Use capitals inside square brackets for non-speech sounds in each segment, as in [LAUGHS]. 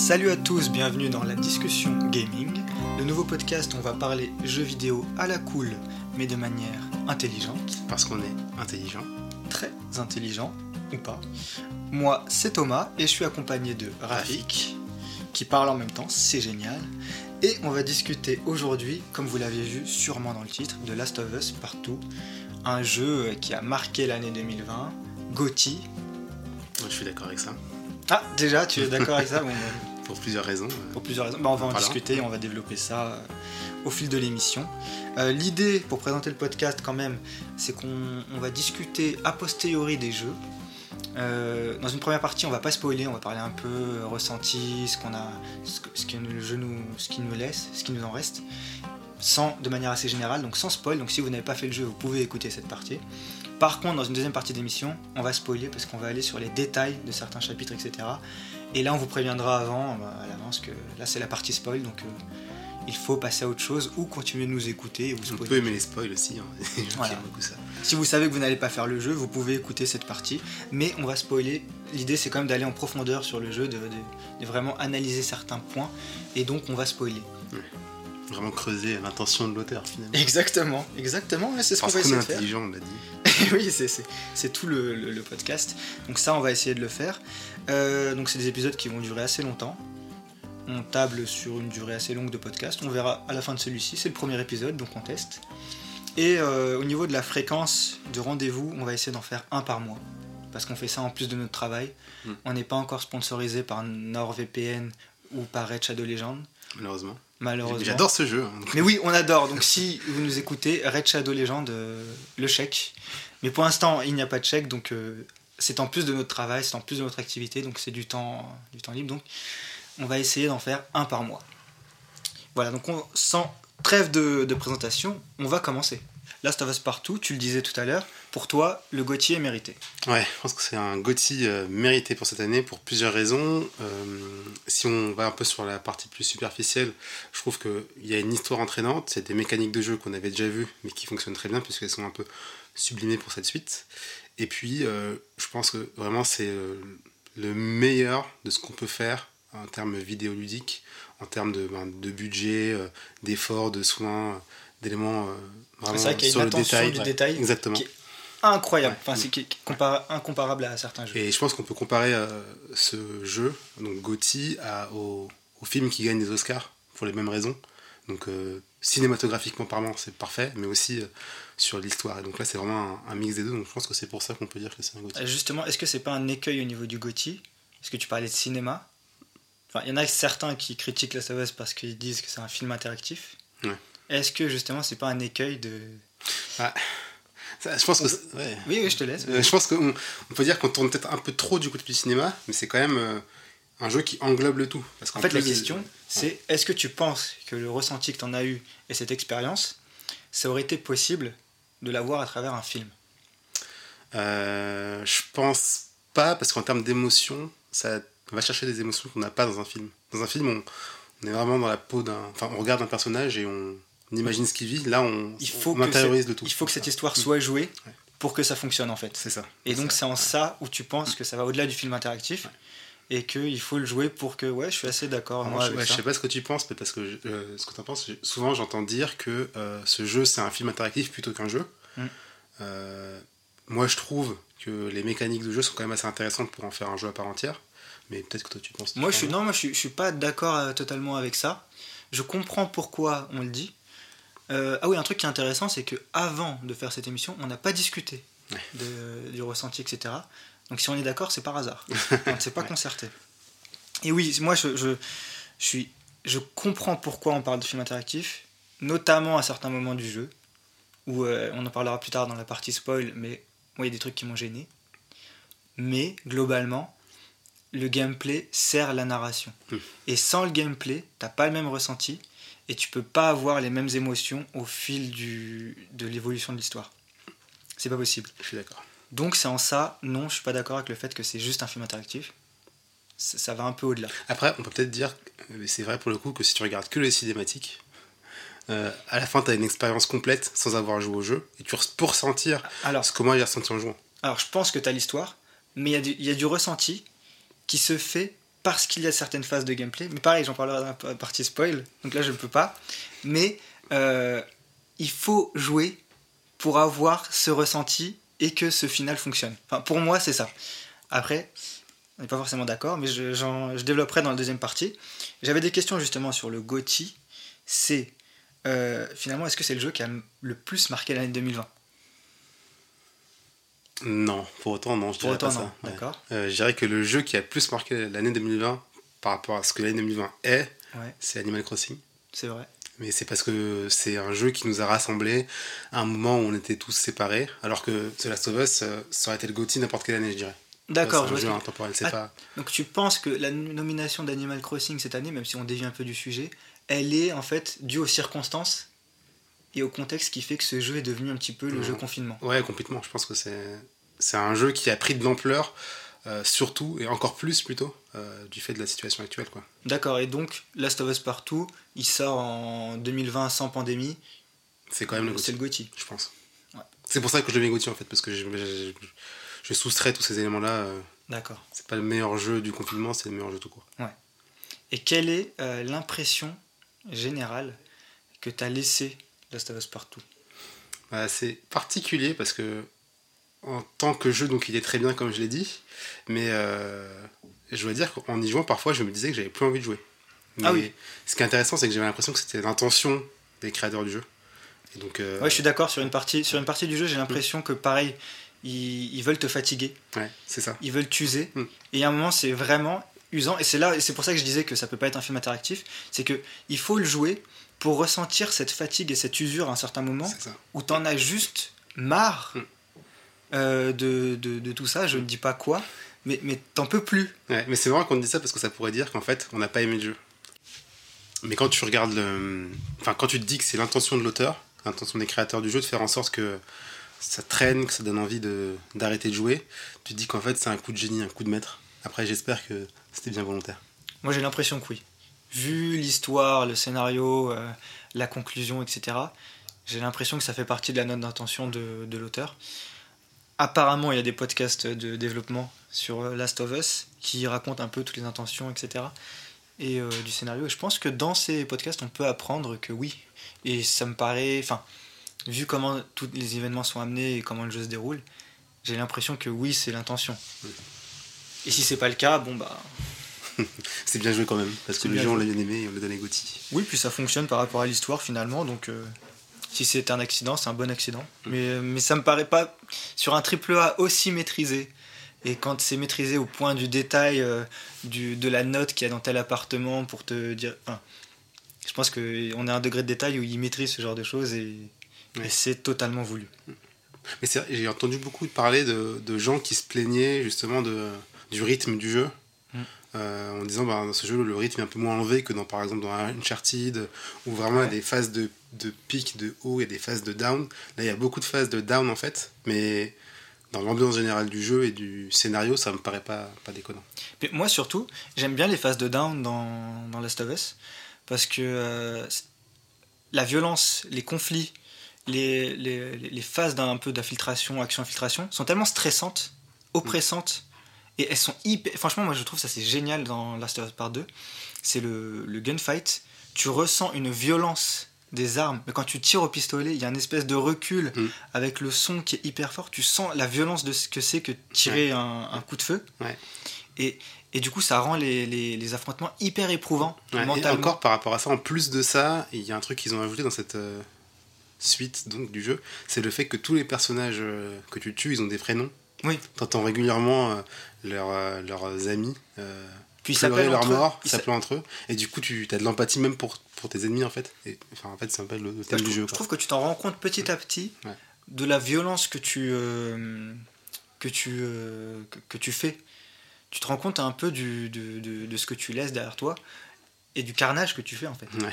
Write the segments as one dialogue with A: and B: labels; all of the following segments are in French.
A: Salut à tous, bienvenue dans la discussion gaming. Le nouveau podcast, on va parler jeux vidéo à la cool, mais de manière intelligente.
B: Parce qu'on est intelligent.
A: Très intelligent, ou pas. Moi, c'est Thomas, et je suis accompagné de Rafik, qui parle en même temps, c'est génial. Et on va discuter aujourd'hui, comme vous l'avez vu sûrement dans le titre, de Last of Us Partout, un jeu qui a marqué l'année 2020, GOTY.
B: Moi, je suis d'accord avec ça.
A: Ah, déjà, tu es d'accord avec ça [LAUGHS] bon,
B: Pour plusieurs raisons.
A: Pour plusieurs raisons. Bah, on va en discuter et on va développer ça euh, au fil de l'émission. Euh, L'idée, pour présenter le podcast quand même, c'est qu'on on va discuter a posteriori des jeux. Euh, dans une première partie, on va pas spoiler, on va parler un peu ressenti, ce qu'on a, ce que le jeu nous, ce qui nous laisse, ce qui nous en reste, sans, de manière assez générale, donc sans spoil. Donc si vous n'avez pas fait le jeu, vous pouvez écouter cette partie. Par contre, dans une deuxième partie d'émission, on va spoiler parce qu'on va aller sur les détails de certains chapitres, etc. Et là, on vous préviendra avant, bah, à l'avance, que là, c'est la partie spoil, donc euh, il faut passer à autre chose ou continuer de nous écouter et vous
B: peut aimer les spoils aussi. Hein. [LAUGHS]
A: Voilà.
B: beaucoup ça.
A: Si vous savez que vous n'allez pas faire le jeu, vous pouvez écouter cette partie, mais on va spoiler. L'idée, c'est quand même d'aller en profondeur sur le jeu, de, de- de vraiment analyser certains points, et donc on va spoiler.
B: Vraiment creuser l'intention de l'auteur finalement.
A: Exactement, exactement, c'est ce qu'on va essayer de faire.
B: intelligent, on l'a dit. [LAUGHS]
A: oui, c'est- tout le, le- le podcast. Donc ça, on va essayer de le faire. Euh, donc c'est des épisodes qui vont durer assez longtemps. On table sur une durée assez longue de podcast. On verra à la fin de celui-ci. C'est le premier épisode, donc on teste. Et euh, au niveau de la fréquence de rendez-vous, on va essayer d'en faire un par mois. Parce qu'on fait ça en plus de notre travail.
B: Mm.
A: On n'est pas encore sponsorisé par NordVPN ou par Red Shadow Legend,
B: Malheureusement.
A: malheureusement.
B: J'adore ce jeu. hein.
A: Mais oui, on adore. Donc si vous nous écoutez, Red Shadow Legend, euh, le chèque. Mais pour l'instant, il n'y a pas de chèque, donc euh, c'est en plus de notre travail, c'est en plus de notre activité, donc c'est du temps, du temps libre. Donc on va essayer d'en faire un par mois. Voilà, donc on, sans trêve de, de présentation, on va commencer. Last of Us Partout, tu le disais tout à l'heure, pour toi, le Gauthier est mérité.
B: Ouais, je pense que c'est un GOTY euh, mérité pour cette année pour plusieurs raisons. Euh, si on va un peu sur la partie plus superficielle, je trouve qu'il y a une histoire entraînante, c'est des mécaniques de jeu qu'on avait déjà vues, mais qui fonctionnent très bien puisqu'elles sont un peu sublimées pour cette suite. Et puis, euh, je pense que vraiment c'est le meilleur de ce qu'on peut faire en termes vidéoludiques, en termes de, ben, de budget, d'efforts, de soins, d'éléments vraiment
A: C'est vrai qu'il y a
B: sur
A: une
B: le
A: attention
B: détail.
A: du
B: Ouais,
A: détail
B: Exactement.
A: qui est incroyable,
B: Ouais.
A: enfin c'est compara- incomparable à certains jeux.
B: Et je pense qu'on peut comparer euh, ce jeu, donc Gotti, à, au, au film qui gagne des Oscars pour les mêmes raisons. Donc euh, cinématographiquement parlant, c'est parfait, mais aussi euh, sur l'histoire. Et donc là, c'est vraiment un, un mix des deux. Donc je pense que c'est pour ça qu'on peut dire que c'est un Gotti.
A: Justement, est-ce que c'est pas un écueil au niveau du GOTY Est-ce que tu parlais de cinéma Enfin, il y en a certains qui critiquent Last of Us parce qu'ils disent que c'est un film interactif.
B: Ouais.
A: Est-ce que justement c'est pas un écueil de.
B: Ça, je pense que ouais.
A: Oui, oui, je te laisse.
B: Euh, je pense qu'on on peut dire qu'on tourne peut-être un peu trop du côté du cinéma, mais c'est quand même euh, un jeu qui englobe le tout. Parce
A: en fait, la question, c'est est-ce que tu penses que le ressenti que tu en as eu et cette expérience, ça aurait été possible de l'avoir à travers un film?
B: Euh, je pense pas, parce qu'en termes d'émotion, ça va chercher des émotions qu'on n'a pas dans un film. Dans un film, on, on est vraiment dans la peau d'un. Enfin, on regarde un personnage et on imagine ce qu'il vit. Là, on,
A: Il faut,
B: on intériorise le tout.
A: il faut que cette histoire soit jouée
B: Ouais.
A: pour que ça fonctionne en fait.
B: C'est ça.
A: Et donc c'est en ça où tu penses que ça va au-delà du film interactif et qu'il faut le jouer pour que... Ouais, je suis assez d'accord. Moi,
B: je,
A: avec
B: ouais, je
A: ça.
B: sais pas ce que tu penses, mais parce que je- euh, ce que tu en penses, souvent j'entends dire que euh, ce jeu c'est un film interactif plutôt qu'un jeu.
A: Mm.
B: Euh, moi je trouve que les mécaniques de jeu sont quand même assez intéressantes pour en faire un jeu à part entière. Mais peut-être que toi tu penses.
A: Moi, je suis, non, moi, je suis, je suis pas d'accord totalement avec ça. Je comprends pourquoi on le dit. Euh, ah oui, un truc qui est intéressant, c'est que avant de faire cette émission, on n'a pas discuté de- du ressenti, etc. Donc si on est d'accord, c'est par hasard. [LAUGHS] on ne s'est pas concerté. Et oui, moi, je, je, je suis, je comprends pourquoi on parle de film interactif, notamment à certains moments du jeu, où euh, on en parlera plus tard dans la partie spoil, mais moi, il y a des trucs qui m'ont gêné. Mais globalement, le gameplay sert la narration.
B: Mm.
A: Et sans le gameplay, t'as pas le même ressenti et tu peux pas avoir les mêmes émotions au fil du, de l'évolution de l'histoire. C'est pas possible.
B: Je suis d'accord.
A: Donc c'est en ça, non, je suis pas d'accord avec le fait que c'est juste un film interactif. Ça, ça va un peu au-delà.
B: Après, on peut peut-être dire, c'est vrai pour le coup, que si tu regardes que les cinématiques, euh, à la fin, tu as une expérience complète sans avoir joué au jeu, et tu pour ressentir
A: Alors,
B: ce que moi j'ai ressenti en jouant.
A: alors je pense que t'as l'histoire, mais il y, a il y a du ressenti qui se fait parce qu'il y a certaines phases de gameplay. Mais pareil, j'en parlerai dans la partie spoil, donc là je ne peux pas. Mais euh, il faut jouer pour avoir ce ressenti et que ce final fonctionne. Enfin, pour moi, c'est ça. Après, on n'est pas forcément d'accord, mais je, développerai dans la deuxième partie. J'avais des questions justement sur le GOTY. C'est euh, finalement, est-ce que c'est le jeu qui a le plus marqué l'année 2020
B: Non, pour autant, non, je
A: Pour
B: dirais
A: autant,
B: pas
A: non.
B: ça. ouais.
A: D'accord.
B: Euh, je dirais que le jeu qui a plus marqué l'année 2020 par rapport à ce que l'année 2020 est,
A: Ouais,
B: c'est Animal Crossing.
A: c'est vrai.
B: Mais c'est parce que c'est un jeu qui nous a rassemblés à un moment où on était tous séparés, alors que The Last of Us, euh, ça aurait été le GOTY n'importe quelle année, je dirais.
A: D'accord,
B: c'est
A: je
B: un jeu intemporel, c'est
A: Ah,
B: pas.
A: Donc tu penses que la nomination d'Animal Crossing cette année, même si on dévie un peu du sujet, elle est en fait due aux circonstances et au contexte qui fait que ce jeu est devenu un petit peu le jeu confinement?
B: Ouais, complètement. Je pense que c'est c'est un jeu qui a pris de l'ampleur, euh, surtout et encore plus plutôt euh, du fait de la situation actuelle, quoi.
A: D'accord, et donc Last of Us Partout, il sort en 2020 sans pandémie,
B: C'est quand même le
A: c'est le GOTY.
B: je pense.
A: Ouais.
B: C'est pour ça que je le mets GOTY en fait, parce que je, je, je soustrais tous ces éléments-là. euh,
A: D'accord.
B: c'est pas le meilleur jeu du confinement, c'est le meilleur jeu tout court.
A: Et quelle est euh, l'impression générale que t'as laissé Last of Us Partout
B: Bah, c'est particulier parce que en tant que jeu, donc il est très bien comme je l'ai dit, mais euh, je dois dire qu'en y jouant parfois, je me disais que j'avais plus envie de jouer. Mais
A: Ah oui.
B: Ce qui est intéressant, c'est que j'avais l'impression que c'était l'intention des créateurs du jeu. Et donc, euh,
A: Ouais, je suis d'accord, sur une partie, sur une partie du jeu, j'ai l'impression que pareil, ils, ils veulent te fatiguer.
B: ouais, c'est ça.
A: ils veulent t'user.
B: Mm.
A: Et à un moment, c'est vraiment usant. Et c'est là, c'est pour ça que je disais que ça peut pas être un film interactif. C'est que il faut le jouer pour ressentir cette fatigue et cette usure à un certain moment où t'en as juste marre
B: Mm.
A: Euh, de, de, de tout ça. Je ne dis pas quoi, mais, mais t'en peux plus.
B: Ouais, mais c'est marrant qu'on te dise ça parce que ça pourrait dire qu'en fait, on n'a pas aimé le jeu. Mais quand tu regardes le. Enfin, quand tu te dis que c'est l'intention de l'auteur, l'intention des créateurs du jeu de faire en sorte que ça traîne, que ça donne envie de- d'arrêter de, jouer, tu te dis qu'en fait, c'est un coup de génie, un coup de maître. Après, j'espère que c'était bien volontaire.
A: Moi, j'ai l'impression que oui. Vu l'histoire, le scénario, euh, la conclusion, etc., j'ai l'impression que ça fait partie de la note d'intention de, de l'auteur. Apparemment, il y a des podcasts de développement sur euh, Last of Us qui racontent un peu toutes les intentions, etc. Et euh, du scénario. Et je pense que dans ces podcasts, on peut apprendre que oui. Et ça me paraît. Enfin, vu comment tous les événements sont amenés et comment le jeu se déroule, j'ai l'impression que oui, c'est l'intention. Et si c'est pas le cas, bon bah. [LAUGHS]
B: C'est bien joué quand même, parce que
A: C'est
B: le
A: bien
B: jeu, on
A: joué.
B: l'a bien aimé et on l'a donné Gauthier.
A: Oui, puis ça fonctionne par rapport à l'histoire finalement, donc euh, si c'est un accident, c'est un bon accident. Mais, mais ça me paraît pas sur un triple A aussi maîtrisé. Et quand c'est maîtrisé au point du détail euh, du, de la note qu'il y a dans tel appartement pour te dire. enfin, je pense qu'on a un degré de détail où il maîtrise ce genre de choses et,
B: Ouais.
A: et c'est totalement voulu.
B: Mais c'est vrai, j'ai entendu beaucoup parler de, de gens qui se plaignaient justement de, du rythme du jeu.
A: Mm.
B: Euh, en disant bah, dans ce jeu le rythme est un peu moins enlevé que dans par exemple dans Uncharted où vraiment il y a des phases de, de pic de haut et des phases de down là il y a beaucoup de phases de down en fait mais dans l'ambiance générale du jeu et du scénario ça me paraît pas, pas déconnant
A: Mais moi surtout, j'aime bien les phases de down dans, dans Last of Us parce que euh, la violence, les conflits, les, les, les phases d'un peu d'infiltration, action-infiltration sont tellement stressantes, oppressantes et elles sont hyper. Franchement, moi je trouve ça c'est génial dans Last of Us Part 2. C'est le, le gunfight. Tu ressens une violence des armes, mais quand tu tires au pistolet, il y a une espèce de recul
B: Mm.
A: avec le son qui est hyper fort. Tu sens la violence de ce que c'est que tirer un, un coup de feu.
B: Ouais.
A: Et, et du coup, ça rend les, les, les affrontements hyper éprouvants
B: Ouais, et
A: mentalement.
B: encore par rapport à ça en plus de ça il y a un truc qu'ils ont ajouté dans cette euh, suite donc du jeu c'est le fait que tous les personnages euh, que tu tues ils ont des prénoms
A: Oui.
B: T'entends régulièrement euh, leurs, leurs amis
A: Puis
B: pleurer
A: s'appellent
B: leur mort,
A: Ils
B: s'appeler entre eux. Et du coup, tu as de l'empathie même pour, pour tes ennemis, en fait. Et, enfin, en fait, c'est un peu le, thème
A: je,
B: du
A: trouve,
B: jeu.
A: je
B: quoi.
A: trouve que tu t'en rends compte petit à petit
B: Ouais.
A: de la violence que tu, euh, que, tu, euh, que, que tu fais. Tu te rends compte un peu du, de, de, de ce que tu laisses derrière toi et du carnage que tu fais en fait.
B: Ouais.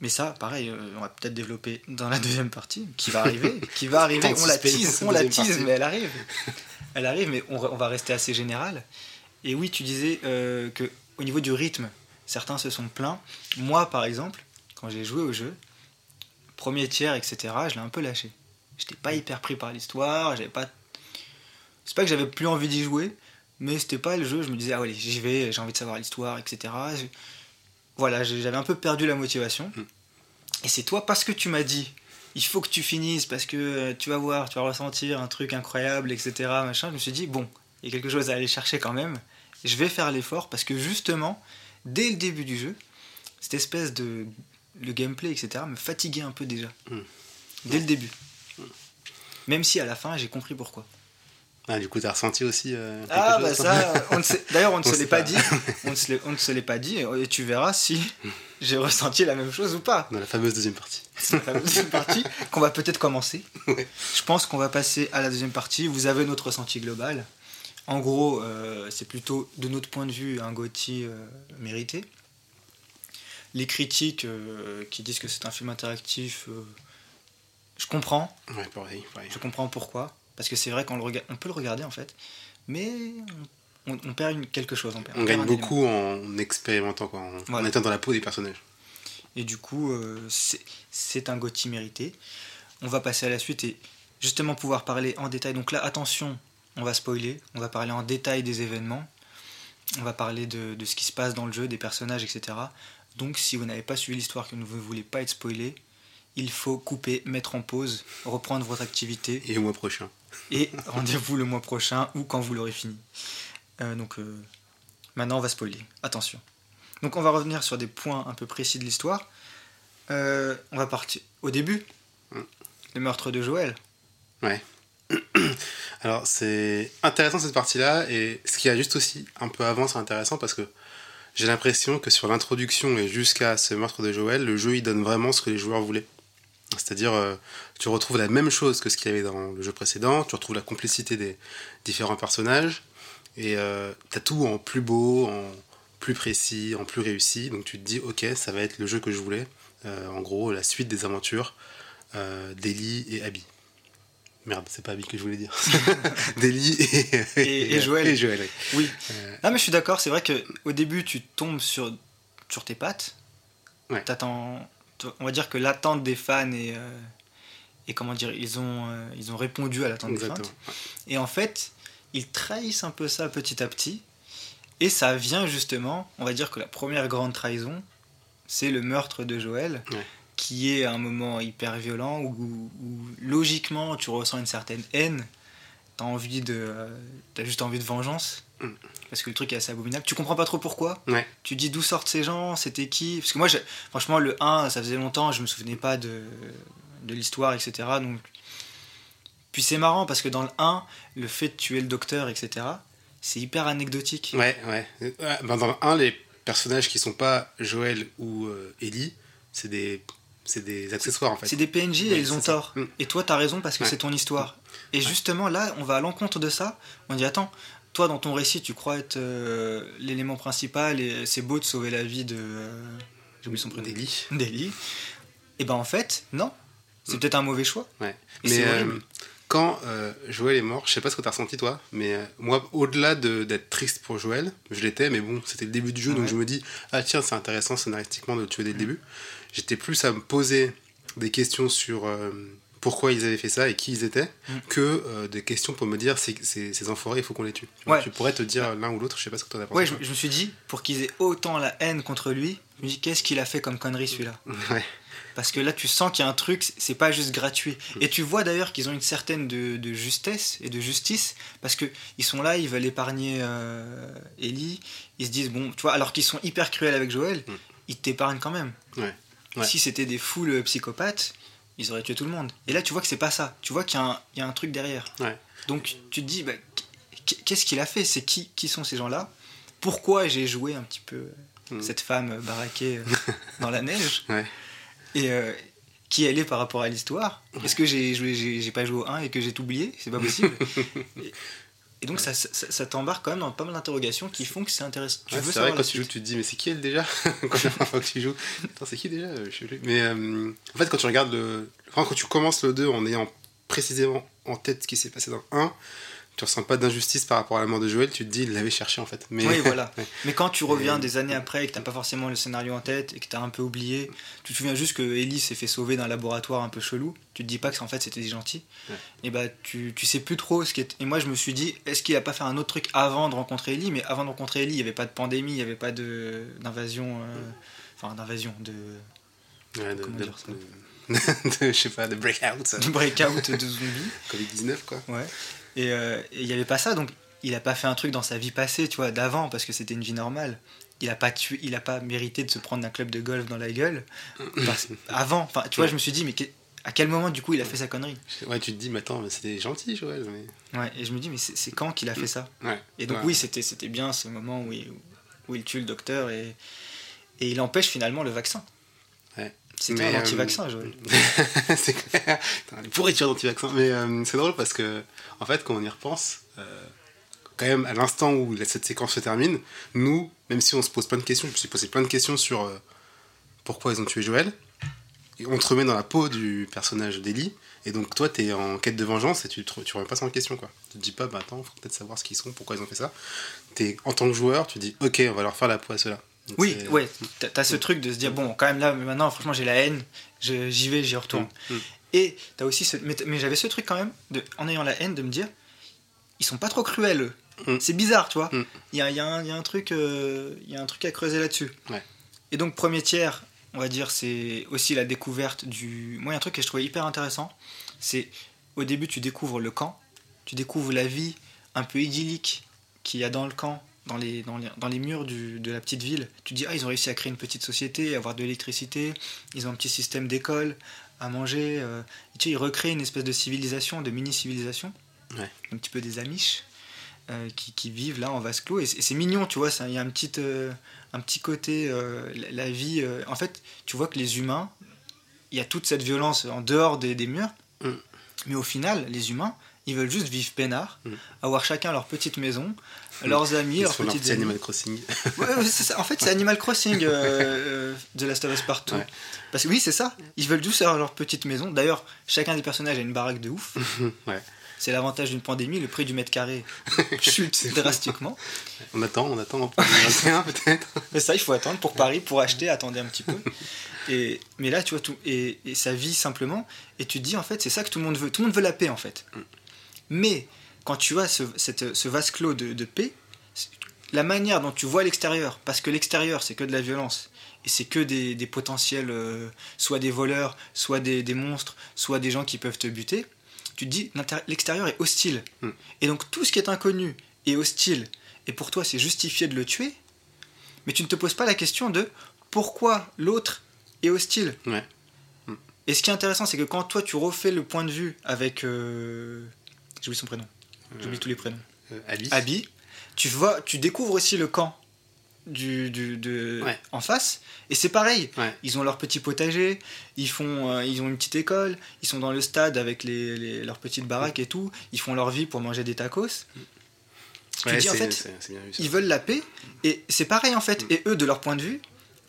A: Mais ça, pareil, euh, on va peut-être développer dans la deuxième partie, qui va arriver, qui va [LAUGHS] arriver. On la tease, on la tease, mais elle arrive. Elle arrive, mais on, on va rester assez général. Et oui, tu disais euh, que au niveau du rythme, certains se sont plaints. Moi, par exemple, quand j'ai joué au jeu, premier tiers, etc., je l'ai un peu lâché. J'étais pas hyper pris par l'histoire, j'avais pas. C'est pas que j'avais plus envie d'y jouer, mais c'était pas le jeu. Je me disais, ah ouais, j'y vais, j'ai envie de savoir l'histoire, etc. Je- Voilà, j'avais un peu perdu la motivation.
B: Mm.
A: Et c'est toi, parce que tu m'as dit, il faut que tu finisses, parce que euh, tu vas voir, tu vas ressentir un truc incroyable, etc. Machin. Je me suis dit, bon, il y a quelque chose à aller chercher quand même. Je vais faire l'effort, parce que justement, dès le début du jeu, cette espèce de. Le gameplay, etc., me fatiguait un peu déjà.
B: Mm.
A: Dès le début. Même si à la fin, j'ai compris pourquoi.
B: Ah, du coup, t'as ressenti aussi euh, quelque
A: Ah
B: chose,
A: bah ça, on ne sait- [LAUGHS] d'ailleurs [LAUGHS] on ne se l'est pas dit, on ne se l'est- pas dit, et tu verras si [LAUGHS] j'ai ressenti la même chose ou pas.
B: Dans la fameuse deuxième partie.
A: C'est la deuxième partie qu'on va peut-être commencer.
B: Ouais.
A: Je pense qu'on va passer à la deuxième partie, vous avez notre ressenti global. En gros, euh, c'est plutôt de notre point de vue un Gotti euh, mérité. Les critiques euh, qui disent que c'est un film interactif, euh, je comprends,
B: Ouais, pareil, pareil.
A: je comprends pourquoi. Parce que c'est vrai qu'on le rega- on peut le regarder en fait, mais on, on perd une- quelque chose. On, perd,
B: On
A: perd
B: gagne
A: élément.
B: beaucoup en expérimentant, quoi, en,
A: Voilà.
B: en étant dans la peau des personnages.
A: Et du coup, c'est c'est un Gotti mérité. On va passer à la suite et justement pouvoir parler en détail. Donc là, attention, on va spoiler, on va parler en détail des événements, on va parler de, de ce qui se passe dans le jeu, des personnages, etc. Donc si vous n'avez pas suivi l'histoire, que vous ne voulez pas être spoilé, il faut couper, mettre en pause, reprendre votre activité
B: Et au mois prochain.
A: et rendez-vous le mois prochain ou quand vous l'aurez fini. Euh, donc euh, maintenant on va spoiler, attention. Donc on va revenir sur des points un peu précis de l'histoire. Euh, on va partir au début,
B: Mm.
A: le meurtre de Joël. [CLEARS THROAT]
B: Alors, c'est intéressant cette partie-là, et ce qu'il y a juste aussi un peu avant, c'est intéressant parce que j'ai l'impression que sur l'introduction et jusqu'à ce meurtre de Joël, le jeu il donne vraiment ce que les joueurs voulaient. C'est-à-dire, euh, tu retrouves la même chose que ce qu'il y avait dans le jeu précédent, tu retrouves la complicité des différents personnages, et tu as tout en plus beau, en plus précis, en plus réussi, donc tu te dis, ok, ça va être le jeu que je voulais. Euh, en gros, la suite des aventures euh, d'Ellie et Abby. Merde, c'est pas Abby que je voulais dire. [LAUGHS] D'Ellie et,
A: Et- et Joël.
B: Et Joël, oui.
A: Oui.
B: Euh,
A: Ah mais je suis d'accord, c'est vrai que au début tu tombes sur, sur tes pattes.
B: Ouais.
A: T'attends- on va dire que l'attente des fans est, euh, et comment dire, ils ont, euh, ils ont répondu à l'attente des fans. Et en fait, ils trahissent un peu ça petit à petit. Et ça vient justement, on va dire que la première grande trahison, c'est le meurtre de Joël,
B: Ouais.
A: Qui est un moment hyper violent où, où logiquement tu ressens une certaine haine. T'as envie de, euh, t'as juste envie de vengeance.
B: Mm.
A: Parce que le truc est assez abominable. Tu comprends pas trop pourquoi.
B: Ouais.
A: Tu dis d'où sortent ces gens, c'était qui? Parce que moi, franchement, le 1, ça faisait longtemps, je me souvenais pas de, de l'histoire, etc. Donc... Puis c'est marrant parce que dans le 1, le fait de tuer le docteur, etc., c'est hyper anecdotique.
B: Ouais, ouais. Ouais, ben, dans le 1, les personnages qui sont pas Joël ou euh, Ellie, c'est des, c'est des accessoires en fait.
A: C'est des PNJ et
B: Oui,
A: ils ont
B: ça.
A: tort.
B: Mm.
A: Et toi, t'as raison parce que
B: Ouais.
A: c'est ton histoire. Et justement, là, on va à l'encontre de ça. On dit Attends, toi, dans ton récit, tu crois être euh, l'élément principal et c'est beau de sauver la vie de. euh, J'ai oublié son prénom.
B: D'Ellie.
A: D'Ellie. Et ben en fait, non. C'est peut-être un mauvais choix.
B: Ouais.
A: Et
B: Mais euh, quand euh, Joël est mort, je sais pas ce que t'as ressenti toi, mais moi, au-delà de- d'être triste pour Joël, je l'étais, mais bon, c'était le début du jeu, donc je me dis, ah tiens, c'est intéressant scénaristiquement de tuer dès le début. J'étais plus à me poser des questions sur euh, pourquoi ils avaient fait ça et qui ils étaient,
A: Mm.
B: que euh, des questions pour me dire, ces, enfoirés, il faut qu'on les tue. Tu,
A: Ouais.
B: tu pourrais te dire l'un ou l'autre, je sais pas ce que t'en as pensé.
A: Ouais, je, je me suis dit, pour qu'ils aient autant la haine contre lui, je me dis, qu'est-ce qu'il a fait comme connerie celui-là [LAUGHS]
B: Ouais.
A: Parce que là, tu sens qu'il y a un truc, c'est pas juste gratuit. Et tu vois d'ailleurs qu'ils ont une certaine de, de justesse et de justice, parce que ils sont là, ils veulent épargner euh, Ellie. Ils se disent, bon, tu vois, alors qu'ils sont hyper cruels avec Joël,
B: Mm.
A: ils t'épargnent quand même.
B: Ouais. Ouais.
A: Si c'était des foules psychopathes, ils auraient tué tout le monde. Et là, tu vois que c'est pas ça. Tu vois qu'il y, a un- il y a un truc derrière.
B: Ouais.
A: Donc tu te dis, bah, qu'est-ce qu'il a fait? C'est qui, qui sont ces gens-là? Pourquoi j'ai joué un petit peu
B: Mm.
A: cette femme baraquée euh, [LAUGHS] dans la neige?
B: Ouais.
A: Et euh, qui elle est par rapport à l'histoire? Est-ce que j'ai joué, j'ai, j'ai pas joué au 1 et que j'ai oublié? C'est pas possible. et, [LAUGHS] et donc ça, ça, ça t'embarque quand même dans pas mal d'interrogations qui font que c'est intéressant.
B: Ouais,
A: veux
B: c'est
A: savoir
B: vrai, quand tu joues, tu te dis, mais c'est qui elle déjà [LAUGHS] Quand la première fois que tu joues, attends, c'est qui déjà Euh, Je plus. Mais euh, en fait, quand tu regardes le. Enfin, quand tu commences le 2 en ayant précisément en tête ce qui s'est passé dans le 1, tu ressens pas d'injustice par rapport à la mort de Joël, tu te dis il l'avait cherché en fait. Mais...
A: Oui, voilà. [LAUGHS]
B: Ouais.
A: Mais quand tu reviens des années après et que t'as pas forcément le scénario en tête et que t'as un peu oublié, tu te souviens juste que Ellie s'est fait sauver d'un laboratoire un peu chelou, tu te dis pas que en fait c'était des gentils,
B: Ouais.
A: et bah tu, tu sais plus trop ce qui est. Et moi je me suis dit, est-ce qu'il a pas fait un autre truc avant de rencontrer Ellie? Mais avant de rencontrer Ellie, il y avait pas de pandémie, il y avait pas de d'invasion. euh, Enfin, d'invasion, de,
B: Ouais, de,
A: Comment
B: de-
A: dire ça?
B: de- [LAUGHS] de- je sais pas, de breakout, ça.
A: de breakout de zombies.
B: Covid-19 quoi.
A: Ouais. Et euh, et il n'y avait pas ça, donc il a pas fait un truc dans sa vie passée, tu vois, d'avant, parce que c'était une vie normale. Il a pas tué, il a pas mérité de se prendre un club de golf dans la gueule. parce- avant, enfin, tu vois,
B: Ouais.
A: je me suis dit, mais que- à quel moment du coup il a fait sa connerie?
B: Ouais, tu te dis, mais attends, mais c'était gentil Joël. Mais...
A: Ouais. Et je me dis, mais c'est c'est quand qu'il a fait ça?
B: Ouais.
A: Et donc
B: Ouais.
A: oui, c'était c'était bien ce moment où il, où il tue le docteur et et il empêche finalement le vaccin.
B: Ouais.
A: C'était
B: Mais,
A: un
B: euh,
A: anti-vaccin, Joël. [LAUGHS]
B: c'est clair. Putain, les pourritures d'anti-vaccin. Mais euh, c'est drôle parce que, en fait, quand on y repense, euh, quand même, à l'instant où cette séquence se termine, nous, même si on se pose plein de questions, je me suis posé plein de questions sur euh, pourquoi ils ont tué Joël, et on te remet dans la peau du personnage d'Ellie, et donc toi, t'es en quête de vengeance et tu, te, tu remets pas ça en question, quoi. Tu te dis pas, bah attends, faut peut-être savoir ce qu'ils sont, pourquoi ils ont fait ça. T'es, en tant que joueur, tu dis, ok, on va leur faire la peau à ceux-là. Donc
A: Oui, ouais, t'as ce truc de se dire, bon, quand même là, maintenant, franchement, j'ai la haine, j'y vais, j'y retourne.
B: Mm, mm.
A: Et t'as aussi ce. Mais, j'avais ce truc quand même, de, en ayant la haine, de me dire, ils sont pas trop cruels, eux.
B: Mm.
A: C'est bizarre, tu vois.
B: Mm.
A: Il y, a, il y a un- il y a un truc, euh, il y a un truc à creuser là-dessus.
B: Ouais.
A: Et donc, premier tiers, on va dire, c'est aussi la découverte du. Moi, il y a un truc que je trouvais hyper intéressant, c'est au début, tu découvres le camp, tu découvres la vie un peu idyllique qu'il y a dans le camp, dans les, dans les, dans les murs du- de la petite ville. Tu te dis, ah, ils ont réussi à créer une petite société, à avoir de l'électricité, ils ont un petit système d'école, à manger. euh, tu sais, ils recréent une espèce de civilisation, de mini-civilisation,
B: Ouais.
A: un petit peu des Amish. euh, qui, qui vivent là en vase clos et c'est mignon tu vois il y a un petit euh, un petit côté la, la vie en fait tu vois que les humains il y a toute cette violence en dehors des, des murs
B: Mm.
A: mais au final les humains ils veulent juste vivre peinard
B: Mm.
A: avoir chacun leur petite maison leurs amis
B: Ils
A: leurs
B: font leur
A: petites
B: petit
A: amies.
B: Animal Crossing.
A: Ouais, ça. En fait, c'est Animal Crossing euh, euh, de Last of Us Partout.
B: Ouais.
A: Parce que oui, c'est ça. Ils veulent tous avoir leur petite maison. D'ailleurs, chacun des personnages a une baraque de ouf. [LAUGHS]
B: ouais.
A: C'est l'avantage d'une pandémie. Le prix du mètre carré [LAUGHS] chute drastiquement.
B: On attend, on attend pour 2021 [LAUGHS] peut-être.
A: Mais ça, il faut attendre pour Paris, pour acheter. Attendez un petit peu. Et, mais là, tu vois, tout, et, et ça vit simplement. Et tu te dis, en fait, c'est ça que tout le monde veut. Tout le monde veut la paix, en fait. Mais quand tu as ce, cette- ce vase clos de, de paix, la manière dont tu vois l'extérieur, parce que l'extérieur, c'est que de la violence, et c'est que des, des potentiels, euh, soit des voleurs, soit des, des monstres, soit des gens qui peuvent te buter, tu te dis, l'extérieur est hostile.
B: Mm.
A: Et donc tout ce qui est inconnu est hostile, et pour toi c'est justifié de le tuer, mais tu ne te poses pas la question de pourquoi l'autre est hostile.
B: Ouais.
A: Et ce qui est intéressant, c'est que quand toi tu refais le point de vue avec. Euh... J'ai oublié son prénom. J'oublie tous les prénoms.
B: Euh, Abby.
A: Abby, tu vois, tu découvres aussi le camp du, du- de,
B: Ouais.
A: en face, et c'est pareil.
B: Ouais.
A: Ils ont leur petit potager, ils font, euh, ils ont une petite école, ils sont dans le stade avec les, les- leurs petites baraques et tout. Ils font leur vie pour manger des tacos. Tu dis en fait,
B: vu,
A: ils veulent la paix, et c'est pareil en fait. Et eux, de leur point de vue,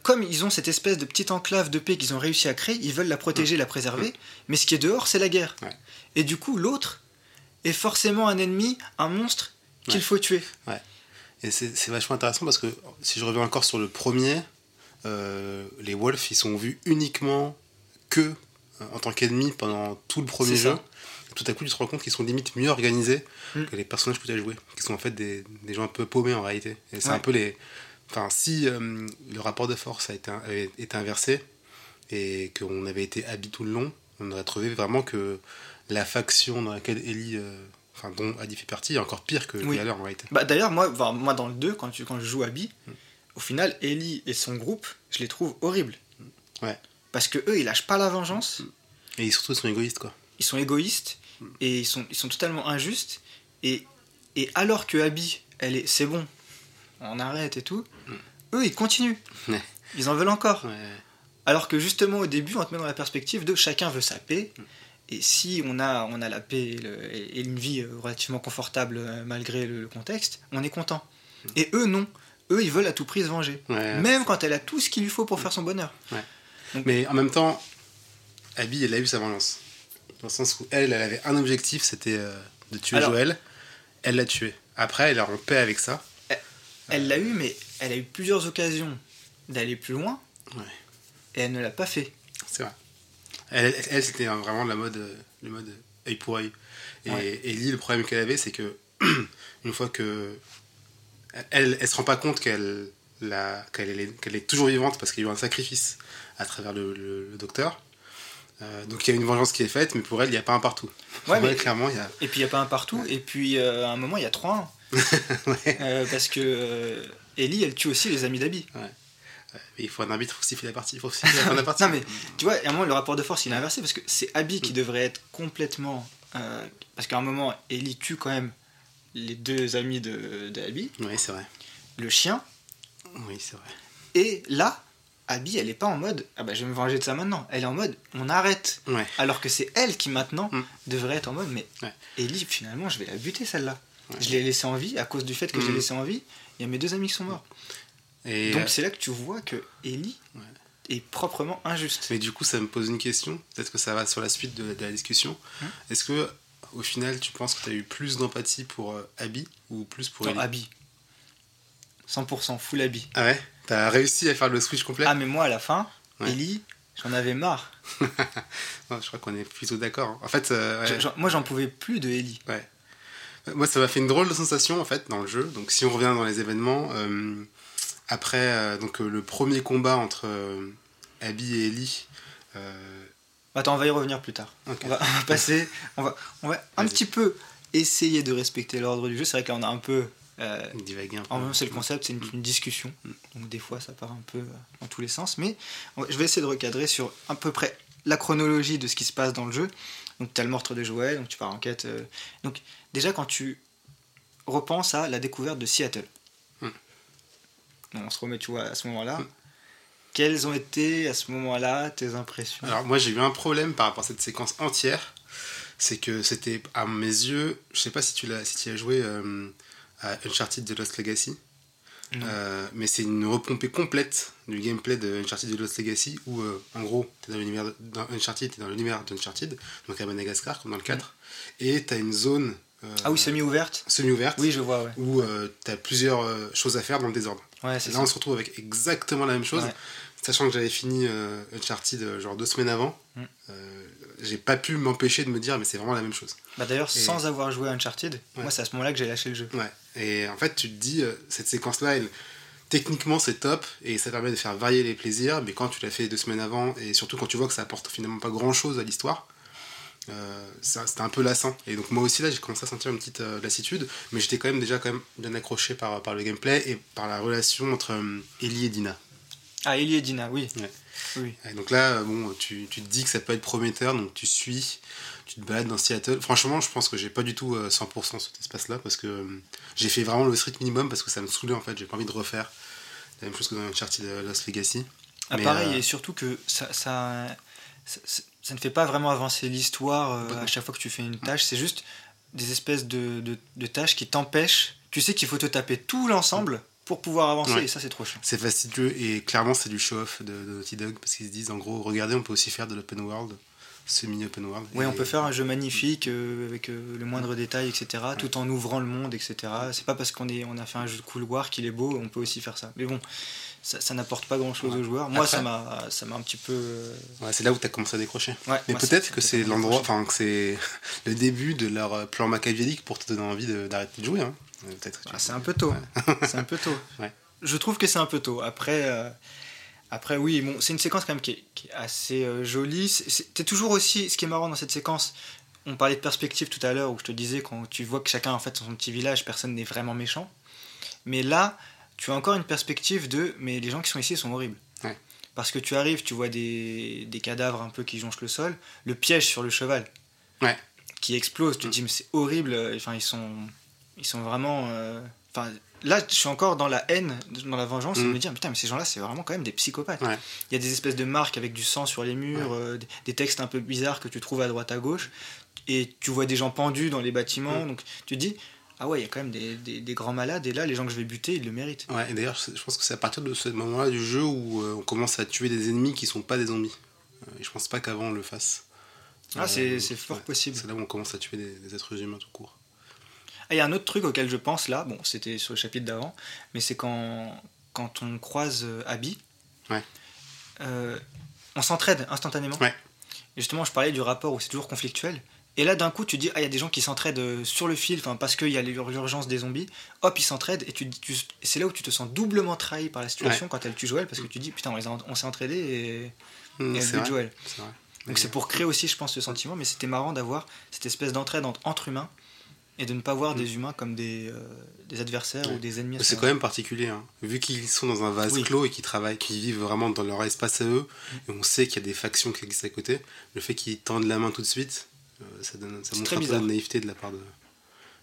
A: comme ils ont cette espèce de petite enclave de paix qu'ils ont réussi à créer, ils veulent la protéger, la préserver, mais ce qui est dehors, c'est la guerre. Et du coup, l'autre est forcément un ennemi, un monstre qu'il
B: Ouais.
A: faut tuer.
B: Et c'est vachement intéressant parce que si je reviens encore sur le premier, euh, les Wolves, ils sont vus uniquement que euh, en tant qu'ennemis pendant tout le premier jeu.
A: ça.
B: Tout à coup, tu te rends compte qu'ils sont limite mieux organisés
A: Mm.
B: que les personnages que tu as joués, qui sont en fait des, des gens un peu paumés en réalité. Et c'est
A: Ouais.
B: un peu les. Enfin, si euh, le rapport de force a été, avait été inversé et qu'on avait été habité tout le long, on aurait trouvé vraiment que la faction dans laquelle Ellie, euh, enfin dont Abby fait partie, est encore pire que,
A: Oui.
B: en réalité.
A: Bah, D'ailleurs, moi, enfin, moi dans le 2, quand, tu, quand je joue Abby,
B: Mm.
A: au final, Ellie et son groupe, je les trouve horribles.
B: Ouais.
A: Parce que eux, ils lâchent pas la vengeance,
B: Et surtout, ils sont égoïstes quoi.
A: ils sont égoïstes et ils sont, ils sont totalement injustes. Et, et alors que Abby, elle est, c'est bon, on arrête et tout, eux, ils continuent.
B: Ouais.
A: Ils en veulent encore.
B: Ouais.
A: Alors que justement, au début, on te met dans la perspective de chacun veut sa paix. Et si on a, on a la paix et, le- et une vie euh, relativement confortable euh, malgré le, le contexte, on est content. Et eux, non. Eux, ils veulent à tout prix se venger.
B: Ouais.
A: Même quand elle a tout ce qu'il lui faut pour faire son bonheur.
B: Mais en même temps, Abby, elle a eu sa vengeance. Dans le sens où elle, elle avait un objectif, c'était euh, de tuer
A: Alors-
B: Joël. elle l'a tué. Après, elle est en paix avec ça.
A: Elle l'a eu, mais elle a eu plusieurs occasions d'aller plus loin.
B: Ouais.
A: Et elle ne l'a pas fait.
B: C'est vrai. Elle, elle, c'était vraiment la mode, euh, le mode œil pour œil. Et
A: Ouais.
B: Ellie, le problème qu'elle avait, c'est que [CLEARS THROAT] une fois que elle, elle se rend pas compte qu'elle est, est toujours vivante parce qu'il y a eu un sacrifice à travers le, le- le docteur. Euh, donc il y a une vengeance qui est faite, mais pour elle, il n'y a pas un partout.
A: Ouais, mais-
B: clairement, y a.
A: Et puis il n'y a pas un partout. Et puis euh, à un moment, il y a 3-1. [LAUGHS]
B: Ouais.
A: Euh, parce que euh, Ellie, elle tue aussi les amis d'Abby.
B: Mais il faut un arbitre pour siffler la partie. Il faut siffler la fin de la [LAUGHS] partie.
A: Non, mais tu vois, à un moment, le rapport de force, il est inversé parce que c'est Abby qui devrait être complètement. euh, parce qu'à un moment, Ellie tue quand même les deux amis de, de Abby,
B: Oui, c'est vrai.
A: le chien.
B: Oui, c'est vrai.
A: Et là, Abby, elle est pas en mode ah bah je vais me venger de ça maintenant. Elle est en mode on arrête.
B: Ouais.
A: Alors que c'est elle qui maintenant
B: Mm.
A: devrait être en mode mais
B: Ouais.
A: Ellie, finalement, je vais la buter celle-là.
B: Ouais.
A: Je l'ai laissée en vie à cause du fait que je l'ai
B: Mm.
A: laissée en vie. Il y a mes deux amis qui sont morts.
B: Et,
A: Donc
B: euh,
A: c'est là que tu vois que Ellie
B: Ouais.
A: est proprement injuste.
B: Mais du coup, ça me pose une question. Peut-être que ça va sur la suite de, de la discussion.
A: Hum.
B: Est-ce que, au final, tu penses que tu as eu plus d'empathie pour euh, Abby ou plus pour
A: Non,
B: Ellie
A: Abby. 100% full Abby.
B: Ah ouais? T'as réussi à faire le switch complet?
A: Ah mais moi à la fin,
B: Ouais.
A: Ellie, j'en avais marre. [LAUGHS]
B: Ouais, Je crois qu'on est plutôt d'accord. hein. En fait, euh, ouais.
A: Je- moi j'en pouvais plus de Ellie.
B: moi, ça m'a fait une drôle de sensation en fait dans le jeu. Donc, si on revient dans les événements, euh, après euh, donc, euh, le premier combat entre euh, Abby et Ellie.
A: Attends, on va y revenir plus tard. On va, on [LAUGHS] va passer, on va, on va un petit peu essayer de respecter l'ordre du jeu. C'est vrai que là on a un peu... euh,
B: divaguer un peu.
A: en même temps, c'est le concept, c'est une, une discussion. Donc des fois, ça part un peu dans tous les sens. Mais je vais essayer de recadrer sur à peu près la chronologie de ce qui se passe dans le jeu. Donc tu as le meurtre de Joël, donc tu pars en quête. euh, Donc déjà, quand tu repenses à la découverte de Seattle, on se remet, tu vois, à ce moment-là. Quelles ont été à ce moment-là tes impressions?
B: Alors moi j'ai eu un problème par rapport à cette séquence entière, c'est que c'était à mes yeux, je sais pas si tu l'as, si tu as joué euh, à Uncharted The Lost Legacy, euh, mais c'est une repompée complète du gameplay de Uncharted The Lost Legacy où euh, en gros t'es dans l'univers de- dans Uncharted, t'es dans l'univers d'Uncharted, donc à Madagascar comme dans le 4, et t'as une zone euh,
A: Ah oui, semi-ouverte.
B: semi-ouverte
A: Oui, je vois, ouais.
B: où euh, t'as plusieurs euh, choses à faire dans le désordre.
A: Ouais, c'est
B: Là,
A: ça.
B: on se retrouve avec exactement la même chose.
A: Ouais.
B: Sachant que j'avais fini euh, Uncharted euh, genre deux semaines avant,
A: Mm.
B: euh, j'ai pas pu m'empêcher de me dire, mais c'est vraiment la même chose.
A: Bah, D'ailleurs,
B: Et-
A: sans avoir joué à Uncharted,
B: Ouais.
A: moi, c'est à ce moment-là que j'ai lâché le jeu.
B: Ouais. Et en fait, tu te dis, euh, cette séquence-là, elle- techniquement, c'est top et ça permet de faire varier les plaisirs, mais quand tu l'as fait deux semaines avant, et surtout quand tu vois que ça apporte finalement pas grand-chose à l'histoire, euh, c'était un peu lassant. Et donc, moi aussi, là, j'ai commencé à sentir une petite euh, lassitude, mais j'étais quand même déjà quand même bien accroché par, par le gameplay et par la relation entre euh, Ellie et Dina.
A: Ah, Ellie et Dina, oui.
B: Ouais.
A: Oui.
B: Et donc là, euh, bon, tu, tu te dis que ça peut être prometteur, donc tu suis, tu te balades dans Seattle. Franchement, je pense que j'ai pas du tout euh, 100% cet espace-là, parce que j'ai fait vraiment le strict minimum, parce que ça me saoulait en fait, j'ai pas envie de refaire la même chose que dans Uncharted Lost Legacy.
A: Ah,
B: Mais,
A: pareil, et surtout que ça, ça, ça, ça ne fait pas vraiment avancer l'histoire euh, à chaque fois que tu fais une tâche. C'est juste des espèces de, de, de tâches qui t'empêchent. Tu sais qu'il faut te taper tout l'ensemble pour pouvoir avancer,
B: Ouais.
A: et ça, c'est trop chiant.
B: C'est fastidieux, et clairement, c'est du show-off de, de Naughty Dog, parce qu'ils se disent, en gros, regardez, on peut aussi faire de l'open world, semi-open world.
A: Oui, on peut faire un jeu magnifique euh, avec euh, le moindre détail, etc., tout en ouvrant le monde, etc. C'est pas parce qu'on on a fait un jeu de couloir qu'il est beau, on peut aussi faire ça. Mais bon, ça, ça n'apporte pas grand-chose
B: Ouais.
A: aux joueurs. Moi,
B: Après-
A: ça m'a, ça m'a un petit peu. euh,
B: Ouais, c'est là où tu as commencé à décrocher.
A: Ouais,
B: Mais peut-être que c'est l'endroit, enfin que c'est [LAUGHS] le début de leur plan machiavélique pour te donner envie de- d'arrêter de jouer. Hein. Euh, Peut-être.
A: Ah, [LAUGHS] c'est un peu tôt. c'est un peu tôt. Je trouve que c'est un peu tôt. Après, euh, après oui, bon, c'est une séquence quand même qui est, qui est assez euh, jolie. T'es toujours aussi. Ce qui est marrant dans cette séquence, on parlait de perspective tout à l'heure où je te disais quand tu vois que chacun en fait dans son petit village, personne n'est vraiment méchant. Mais là, tu as encore une perspective de mais les gens qui sont ici sont horribles.
B: Ouais.
A: Parce que tu arrives, tu vois des, des cadavres un peu qui jonchent le sol, le piège sur le cheval
B: Ouais.
A: qui explose. Tu te
B: Mm.
A: dis mais c'est horrible. Enfin ils sont ils sont vraiment. euh, Enfin, là, je suis encore dans la haine, dans la vengeance, et
B: Mm.
A: me dire, putain, mais ces gens-là, c'est vraiment quand même des psychopathes.
B: Ouais.
A: Il y a des espèces de marques avec du sang sur les murs, euh, des, des textes un peu bizarres que tu trouves à droite à gauche, et tu vois des gens pendus dans les bâtiments,
B: Mm.
A: donc tu te dis, ah ouais, il y a quand même des, des- des grands malades, et là, les gens que je vais buter, ils le méritent.
B: Ouais, et d'ailleurs, je pense que c'est à partir de ce moment-là du jeu où euh, on commence à tuer des ennemis qui sont pas des zombies. Euh, et je pense pas qu'avant on le fasse.
A: Ah, c'est
B: Euh,
A: c'est fort
B: ouais,
A: possible.
B: C'est là où on commence à tuer des, des êtres humains tout court.
A: Ah, il y a un autre truc auquel je pense là, bon, c'était sur le chapitre d'avant, mais c'est quand, quand on croise Abby,
B: Ouais.
A: euh, on s'entraide instantanément.
B: Ouais.
A: Et justement, je parlais du rapport où c'est toujours conflictuel. Et là, d'un coup, tu dis, ah, il y a des gens qui s'entraident euh, sur le fil, parce qu'il y a l'ur- l'urgence des zombies. Hop, ils s'entraident, et, tu, c'est là où tu te sens doublement trahi par la situation quand elle tue Joël, parce que tu dis, putain, on, s'est entraidés et,
B: Mm,
A: et elle. Joël.
B: vrai.
A: Donc c'est pour créer aussi, je pense, ce sentiment, mais c'était marrant d'avoir cette espèce d'entraide entre, entre humains et de ne pas voir des humains comme des, euh, des adversaires.
B: Ouais.
A: ou des ennemis.
B: C'est quand même particulier, hein. vu qu'ils sont dans un vase
A: Oui.
B: clos et qu'ils travaillent, qu'ils vivent vraiment dans leur espace à eux,
A: Mm.
B: et on sait qu'il y a des factions qui existent à côté, le fait qu'ils tendent la main tout de suite, ça, donne, ça
A: C'est
B: montre
A: très
B: un peu
A: bizarre.
B: de naïveté de la part de,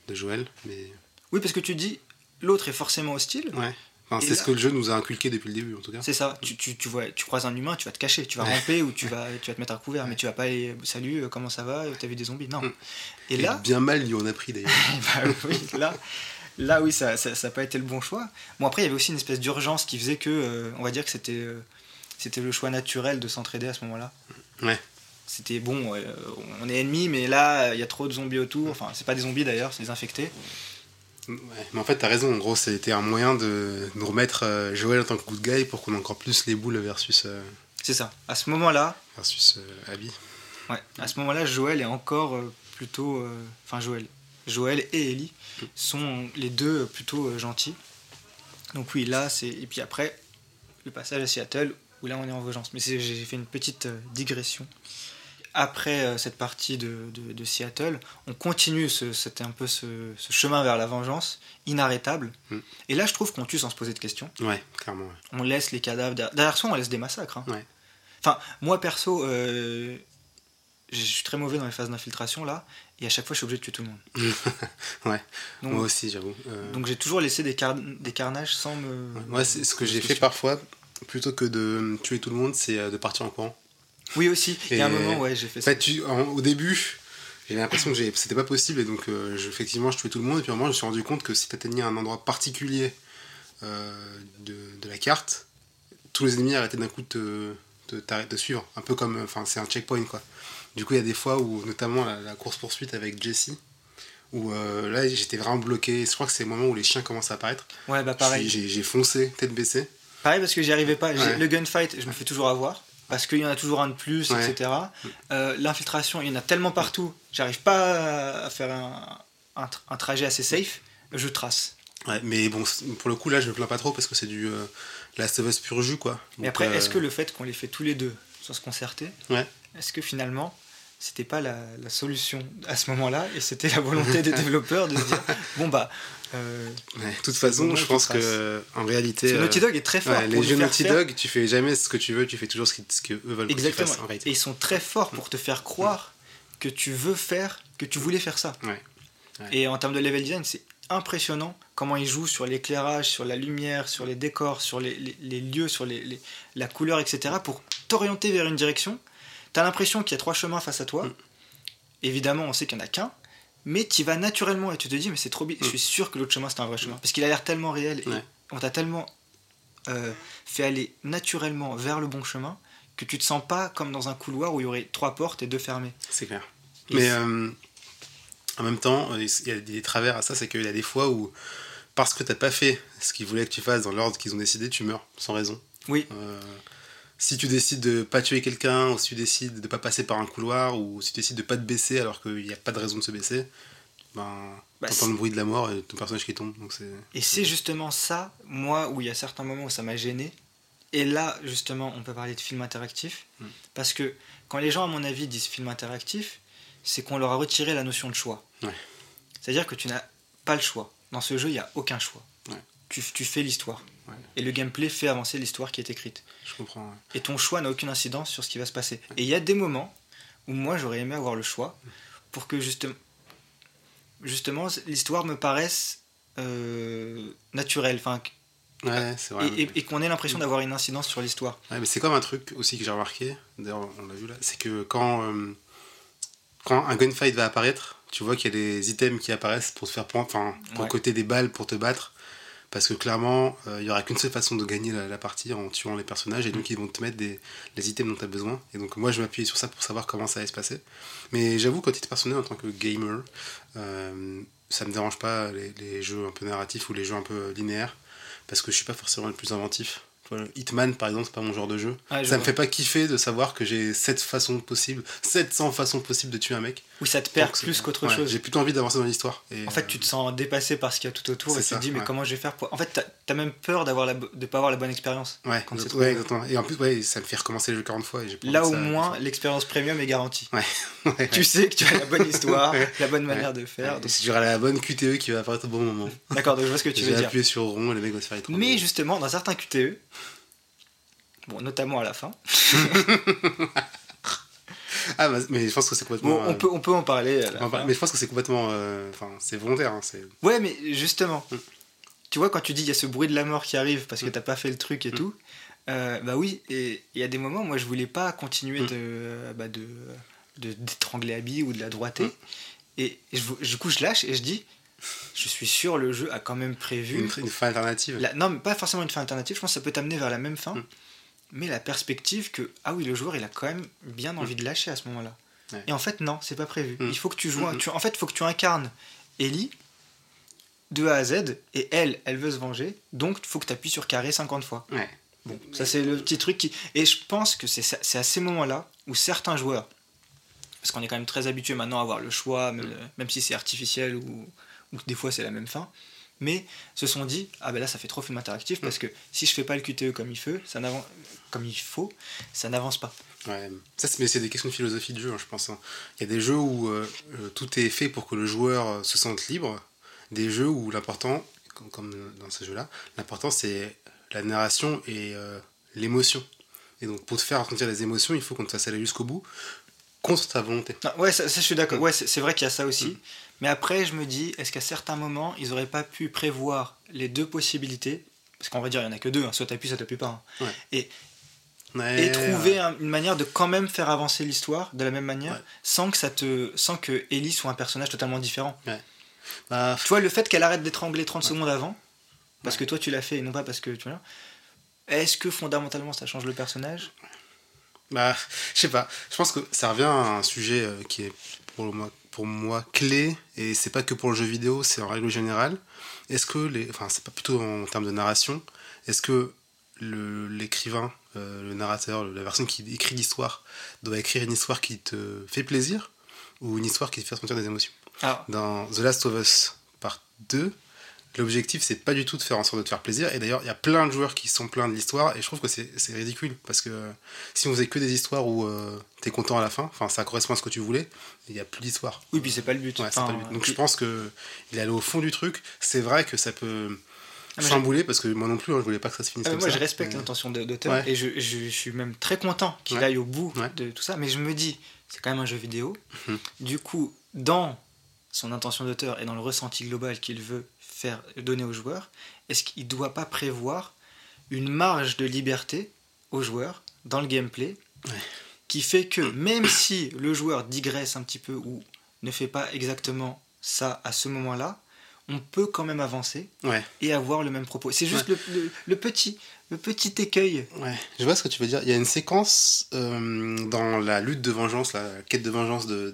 B: de Joël. Mais
A: Oui, parce que tu dis, l'autre est forcément hostile.
B: ouais, Enfin,
A: Et
B: c'est ce que le jeu nous a inculqué depuis le début en tout cas.
A: C'est ça, tu, tu, tu, vois, tu croises un humain, tu vas te cacher, tu vas
B: Ouais.
A: ramper ou tu vas, tu vas te mettre à couvert, mais tu vas pas aller salut, euh, comment ça va, t'as vu des zombies? Non.
B: Mm.
A: Et là,
B: bien mal lui on a pris d'ailleurs.
A: bah [LAUGHS] oui, là, là oui, ça n'a ça, ça pas été le bon choix. Bon, après, il y avait aussi une espèce d'urgence qui faisait que, euh, on va dire que c'était euh, c'était le choix naturel de s'entraider à ce moment-là.
B: Ouais.
A: C'était bon, euh, on est ennemis, mais là, il y a trop de zombies autour. Enfin, c'est pas des zombies d'ailleurs, c'est des infectés.
B: Ouais, mais en fait, t'as raison. En gros, c'était un moyen de nous remettre euh, Joël en tant que good guy pour qu'on ait encore plus les boules versus, euh,
A: C'est ça. À ce moment-là,
B: versus euh, Abby.
A: ouais, à ce moment-là, Joël est encore plutôt, euh, enfin Joël, Joël et Ellie sont les deux plutôt gentils. Donc oui, là, c'est et puis après le passage à Seattle où là on est en vengeance. Mais j'ai fait une petite digression. Après euh, cette partie de, de- de Seattle, on continue, ce- c'était un peu ce, ce chemin vers la vengeance, inarrêtable.
B: Mm.
A: Et là, je trouve qu'on tue sans se poser de questions.
B: Ouais, clairement. ouais.
A: On laisse les cadavres derrière, derrière soi, on laisse des massacres. hein.
B: Ouais.
A: Enfin, moi perso, euh, je suis très mauvais dans les phases d'infiltration là, et à chaque fois je suis obligé de tuer tout le monde. [LAUGHS]
B: Ouais.
A: Donc,
B: Moi aussi, j'avoue. Euh,
A: donc j'ai toujours laissé des, car- des carnages sans me.
B: ouais, Moi, c'est ce que j'ai fait parfois, plutôt que de tuer tout le monde, c'est de partir en courant.
A: Oui aussi. Il y a un moment ouais j'ai fait
B: En
A: ça.
B: tu, en- au début, j'avais l'impression que j'ai- c'était pas possible, et donc euh, je- effectivement, je tuais tout le monde, et puis à un moment, je me suis rendu compte que si tu atteignais un endroit particulier euh, de, de la carte, tous les ennemis arrêtaient d'un coup de te, de, suivre. Un peu comme. Enfin, c'est un checkpoint, quoi. Du coup, il y a des fois où, notamment la, la course-poursuite avec Jessie, où euh, là, j'étais vraiment bloqué. Je crois que c'est le moment où les chiens commencent à apparaître.
A: Ouais bah pareil.
B: J'ai j'ai foncé, tête baissée.
A: Pareil parce que j'y arrivais pas. J'ai-
B: Ouais.
A: Le gunfight, je me fais toujours avoir. Parce qu'il y en a toujours un de plus,
B: Ouais.
A: etc. Euh, L'infiltration, il y en a tellement partout. J'arrive pas à faire un, un tra- un trajet assez safe. Je trace.
B: Ouais, mais bon, pour le coup, là, je me plains pas trop parce que c'est du euh, Last of Us pur jus, quoi.
A: Mais
B: Donc,
A: après,
B: euh,
A: est-ce que le fait qu'on les fait tous les deux sans se concerter,
B: Ouais.
A: est-ce que finalement, c'était pas la, la solution à ce moment-là et c'était la volonté des [LAUGHS] développeurs de se dire bon bah. Euh,
B: Ouais, de toute façon, je pense que en réalité,
A: parce que
B: euh,
A: Naughty Dog est très fort
B: ouais,
A: pour
B: les jeux Naughty
A: faire-
B: Dog, tu fais jamais ce que tu veux, tu fais toujours ce que eux veulent que tu
A: Exactement.
B: fasses en
A: Et ils sont très forts pour te faire croire que tu veux faire, que tu voulais faire ça.
B: Ouais.
A: Et en termes de level design, c'est impressionnant comment ils jouent sur l'éclairage, sur la lumière, sur les décors, sur les, les- les lieux, sur les, la couleur, etc. pour t'orienter vers une direction. T'as l'impression qu'il y a trois chemins face à toi.
B: Mm.
A: Évidemment, on sait qu'il n'y en a qu'un. Mais tu vas naturellement et tu te dis, mais c'est trop bien. Je suis sûr que l'autre chemin, c'est un vrai chemin. Parce qu'il a l'air tellement réel et
B: Mm. Ouais.
A: on t'a tellement euh, fait aller naturellement vers le bon chemin que tu te sens pas comme dans un couloir où il y aurait trois portes et deux fermées.
B: C'est clair.
A: Et
B: Mais euh, en même temps, euh, il y a des travers à ça, c'est qu'il y a des fois où, parce que t'as pas fait ce qu'ils voulaient que tu fasses dans l'ordre qu'ils ont décidé, tu meurs sans raison.
A: Oui,
B: Euh, si tu décides de pas tuer quelqu'un, ou si tu décides de pas passer par un couloir, ou si tu décides de pas te baisser alors qu'il n'y a pas de raison de se baisser, ben,
A: Bah,
B: t'entends le bruit de la mort et ton personnage qui tombe. Donc c'est.
A: Et c'est justement ça, moi, où il y a certains moments où ça m'a gêné. Et là, justement, on peut parler de film interactif.
B: Mm.
A: Parce que quand les gens, à mon avis, disent film interactif, c'est qu'on leur a retiré la notion de choix.
B: Ouais.
A: C'est-à-dire que tu n'as pas le choix. Dans ce jeu, il n'y a aucun choix.
B: Ouais.
A: Tu, tu fais l'histoire.
B: Ouais.
A: Et le gameplay fait avancer l'histoire qui est écrite.
B: Je comprends. ouais.
A: Et ton choix n'a aucune incidence sur ce qui va se passer. Et il y a des moments où moi, j'aurais aimé avoir le choix pour que justement, justement l'histoire me paraisse euh, naturelle. Enfin,
B: Ouais, c'est vrai.
A: et, et- et qu'on ait l'impression d'avoir une incidence sur l'histoire.
B: Ouais, mais c'est comme un truc aussi que j'ai remarqué, d'ailleurs on l'a vu là, c'est que quand, euh, quand un gunfight va apparaître, tu vois qu'il y a des items qui apparaissent pour te faire prendre, enfin, pour
A: Ouais.
B: le côté des balles pour te battre. Parce que clairement, euh, il y aura qu'une seule façon de gagner la, la, partie en tuant les personnages, et donc ils vont te mettre des, les items dont tu as besoin. Et donc moi, je m'appuie sur ça pour savoir comment ça allait se passer. Mais j'avoue, quand titre personnel, en tant que gamer, euh, ça me dérange pas les, les, jeux un peu narratifs ou les jeux un peu linéaires, parce que je suis pas forcément le plus inventif. Hitman, par exemple, c'est pas mon genre de jeu. Ah, ça me fait pas kiffer de savoir que j'ai 7 façons possibles, 700 façons possibles de tuer un mec.
A: Oui, ça te perd plus qu'autre chose.
B: J'ai plutôt envie d'avancer dans l'histoire.
A: En fait, tu te sens dépassé par ce qu'il y a tout autour et tu te dis, mais comment je vais faire pour. En fait, t'as as même peur d'avoir la... de pas avoir la bonne expérience.
B: Ouais, ouais exactement. Et en plus, ouais, ça me fait recommencer le jeu 40 fois. Et
A: Là, au moins, l'expérience premium est garantie. Ouais. [LAUGHS] tu sais que tu as la bonne histoire, [LAUGHS] la bonne manière de faire.
B: Donc... Si tu la bonne QTE qui va apparaître au bon moment.
A: D'accord, donc je vois ce que tu veux dire.
B: appuyer sur rond et le mec va se faire
A: Mais justement, dans certains QTE, Bon, notamment à la fin. [LAUGHS]
B: ah, bah, mais je pense que c'est complètement.
A: Bon, on, peut, on peut en parler.
B: mais je pense que c'est complètement. Euh, enfin, c'est volontaire. Hein,
A: ouais, mais justement, mm. tu vois, quand tu dis il y a ce bruit de la mort qui arrive parce que mm. t'as pas fait le truc et mm. tout, euh, bah oui, et il y a des moments, moi je voulais pas continuer de, bah, de, d'étrangler Abby ou de la droiter. Et, du coup, je lâche et je dis je suis sûr le jeu a quand même prévu
B: une, fin alternative.
A: non, mais pas forcément une fin alternative. Je pense que ça peut t'amener vers la même fin mais la perspective que ah oui le joueur il a quand même bien envie de lâcher à ce moment-là. Et en fait non, c'est pas prévu. Mm. Il faut que tu joues, mm, mm. tu, en fait il faut que tu incarnes Ellie de A à Z et elle, elle veut se venger, donc il faut que tu appuies sur carré 50 fois. Bon, ça c'est le petit truc qui et je pense que c'est à ces moments-là où certains joueurs parce qu'on est quand même très habitué maintenant à avoir le choix même, même si c'est artificiel ou, ou des fois c'est la même fin mais se sont dit ah ben là ça fait trop film interactif parce que si je fais pas le QTE comme il faut ça n'avance comme il faut ça n'avance pas
B: ouais ça mais c'est des questions de philosophie de jeu hein, je pense hein. il y a des jeux où euh, euh, tout est fait pour que le joueur euh, se sente libre des jeux où l'important comme, dans ce jeu là l'important c'est la narration et l'émotion et donc pour te faire ressentir les émotions il faut qu'on te fasse aller jusqu'au bout contre ta volonté
A: ah, ouais ça, je suis d'accord mm. ouais c'est vrai qu'il y a ça aussi mm. Mais après, je me dis, est-ce qu'à certains moments, ils n'auraient pas pu prévoir les deux possibilités? Parce qu'on va dire, il n'y en a que deux, hein, soit t'appuies, soit t'appuies pas. Hein. Et, et trouver une manière de quand même faire avancer l'histoire de la même manière, sans que ça te, sans que Ellie soit un personnage totalement différent. Bah, tu vois, le fait qu'elle arrête d'étrangler 30 secondes avant, parce que toi tu l'as fait et non pas parce que tu vois. Est-ce que fondamentalement ça change le personnage?
B: Bah, je sais pas. Je pense que ça revient à un sujet euh, qui est pour le moins pour moi clé, et c'est pas que pour le jeu vidéo, c'est en règle générale. Est-ce que les. Enfin, c'est pas plutôt en termes de narration. Est-ce que l'écrivain, euh, le, narrateur, la personne qui écrit l'histoire, doit écrire une histoire qui te fait plaisir ou une histoire qui te fait ressentir des émotions? Ah. Dans The Last of Us, part 2, L'objectif, c'est pas du tout de faire en sorte de te faire plaisir. Et d'ailleurs, il y a plein de joueurs qui sont pleins de l'histoire. Et je trouve que c'est ridicule. Parce que si on faisait que des histoires où euh, t'es content à la fin, enfin, ça correspond à ce que tu voulais, il n'y a plus d'histoire.
A: Oui, puis c'est pas le but.
B: Donc je pense que il est allé au fond du truc. C'est vrai que ça peut ah, chambouler parce que moi non plus, hein, je voulais pas que ça se finisse ah, comme
A: moi, ça. Moi, je respecte l'intention d'auteur. Et je, je, suis même très content qu'il aille au bout de tout ça. Mais je me dis, c'est quand même un jeu vidéo. Mhm. Du coup, dans son intention d'auteur et dans le ressenti global qu'il veut faire donner aux joueurs, est-ce qu'il ne doit pas prévoir une marge de liberté aux joueurs dans le gameplay qui fait que même si le joueur digresse un petit peu ou ne fait pas exactement ça à ce moment-là, on peut quand même avancer et avoir le même propos. C'est juste le, petit, le petit écueil.
B: Ouais, je vois ce que tu veux dire. Il y a une séquence euh, dans la lutte de vengeance, la quête de vengeance de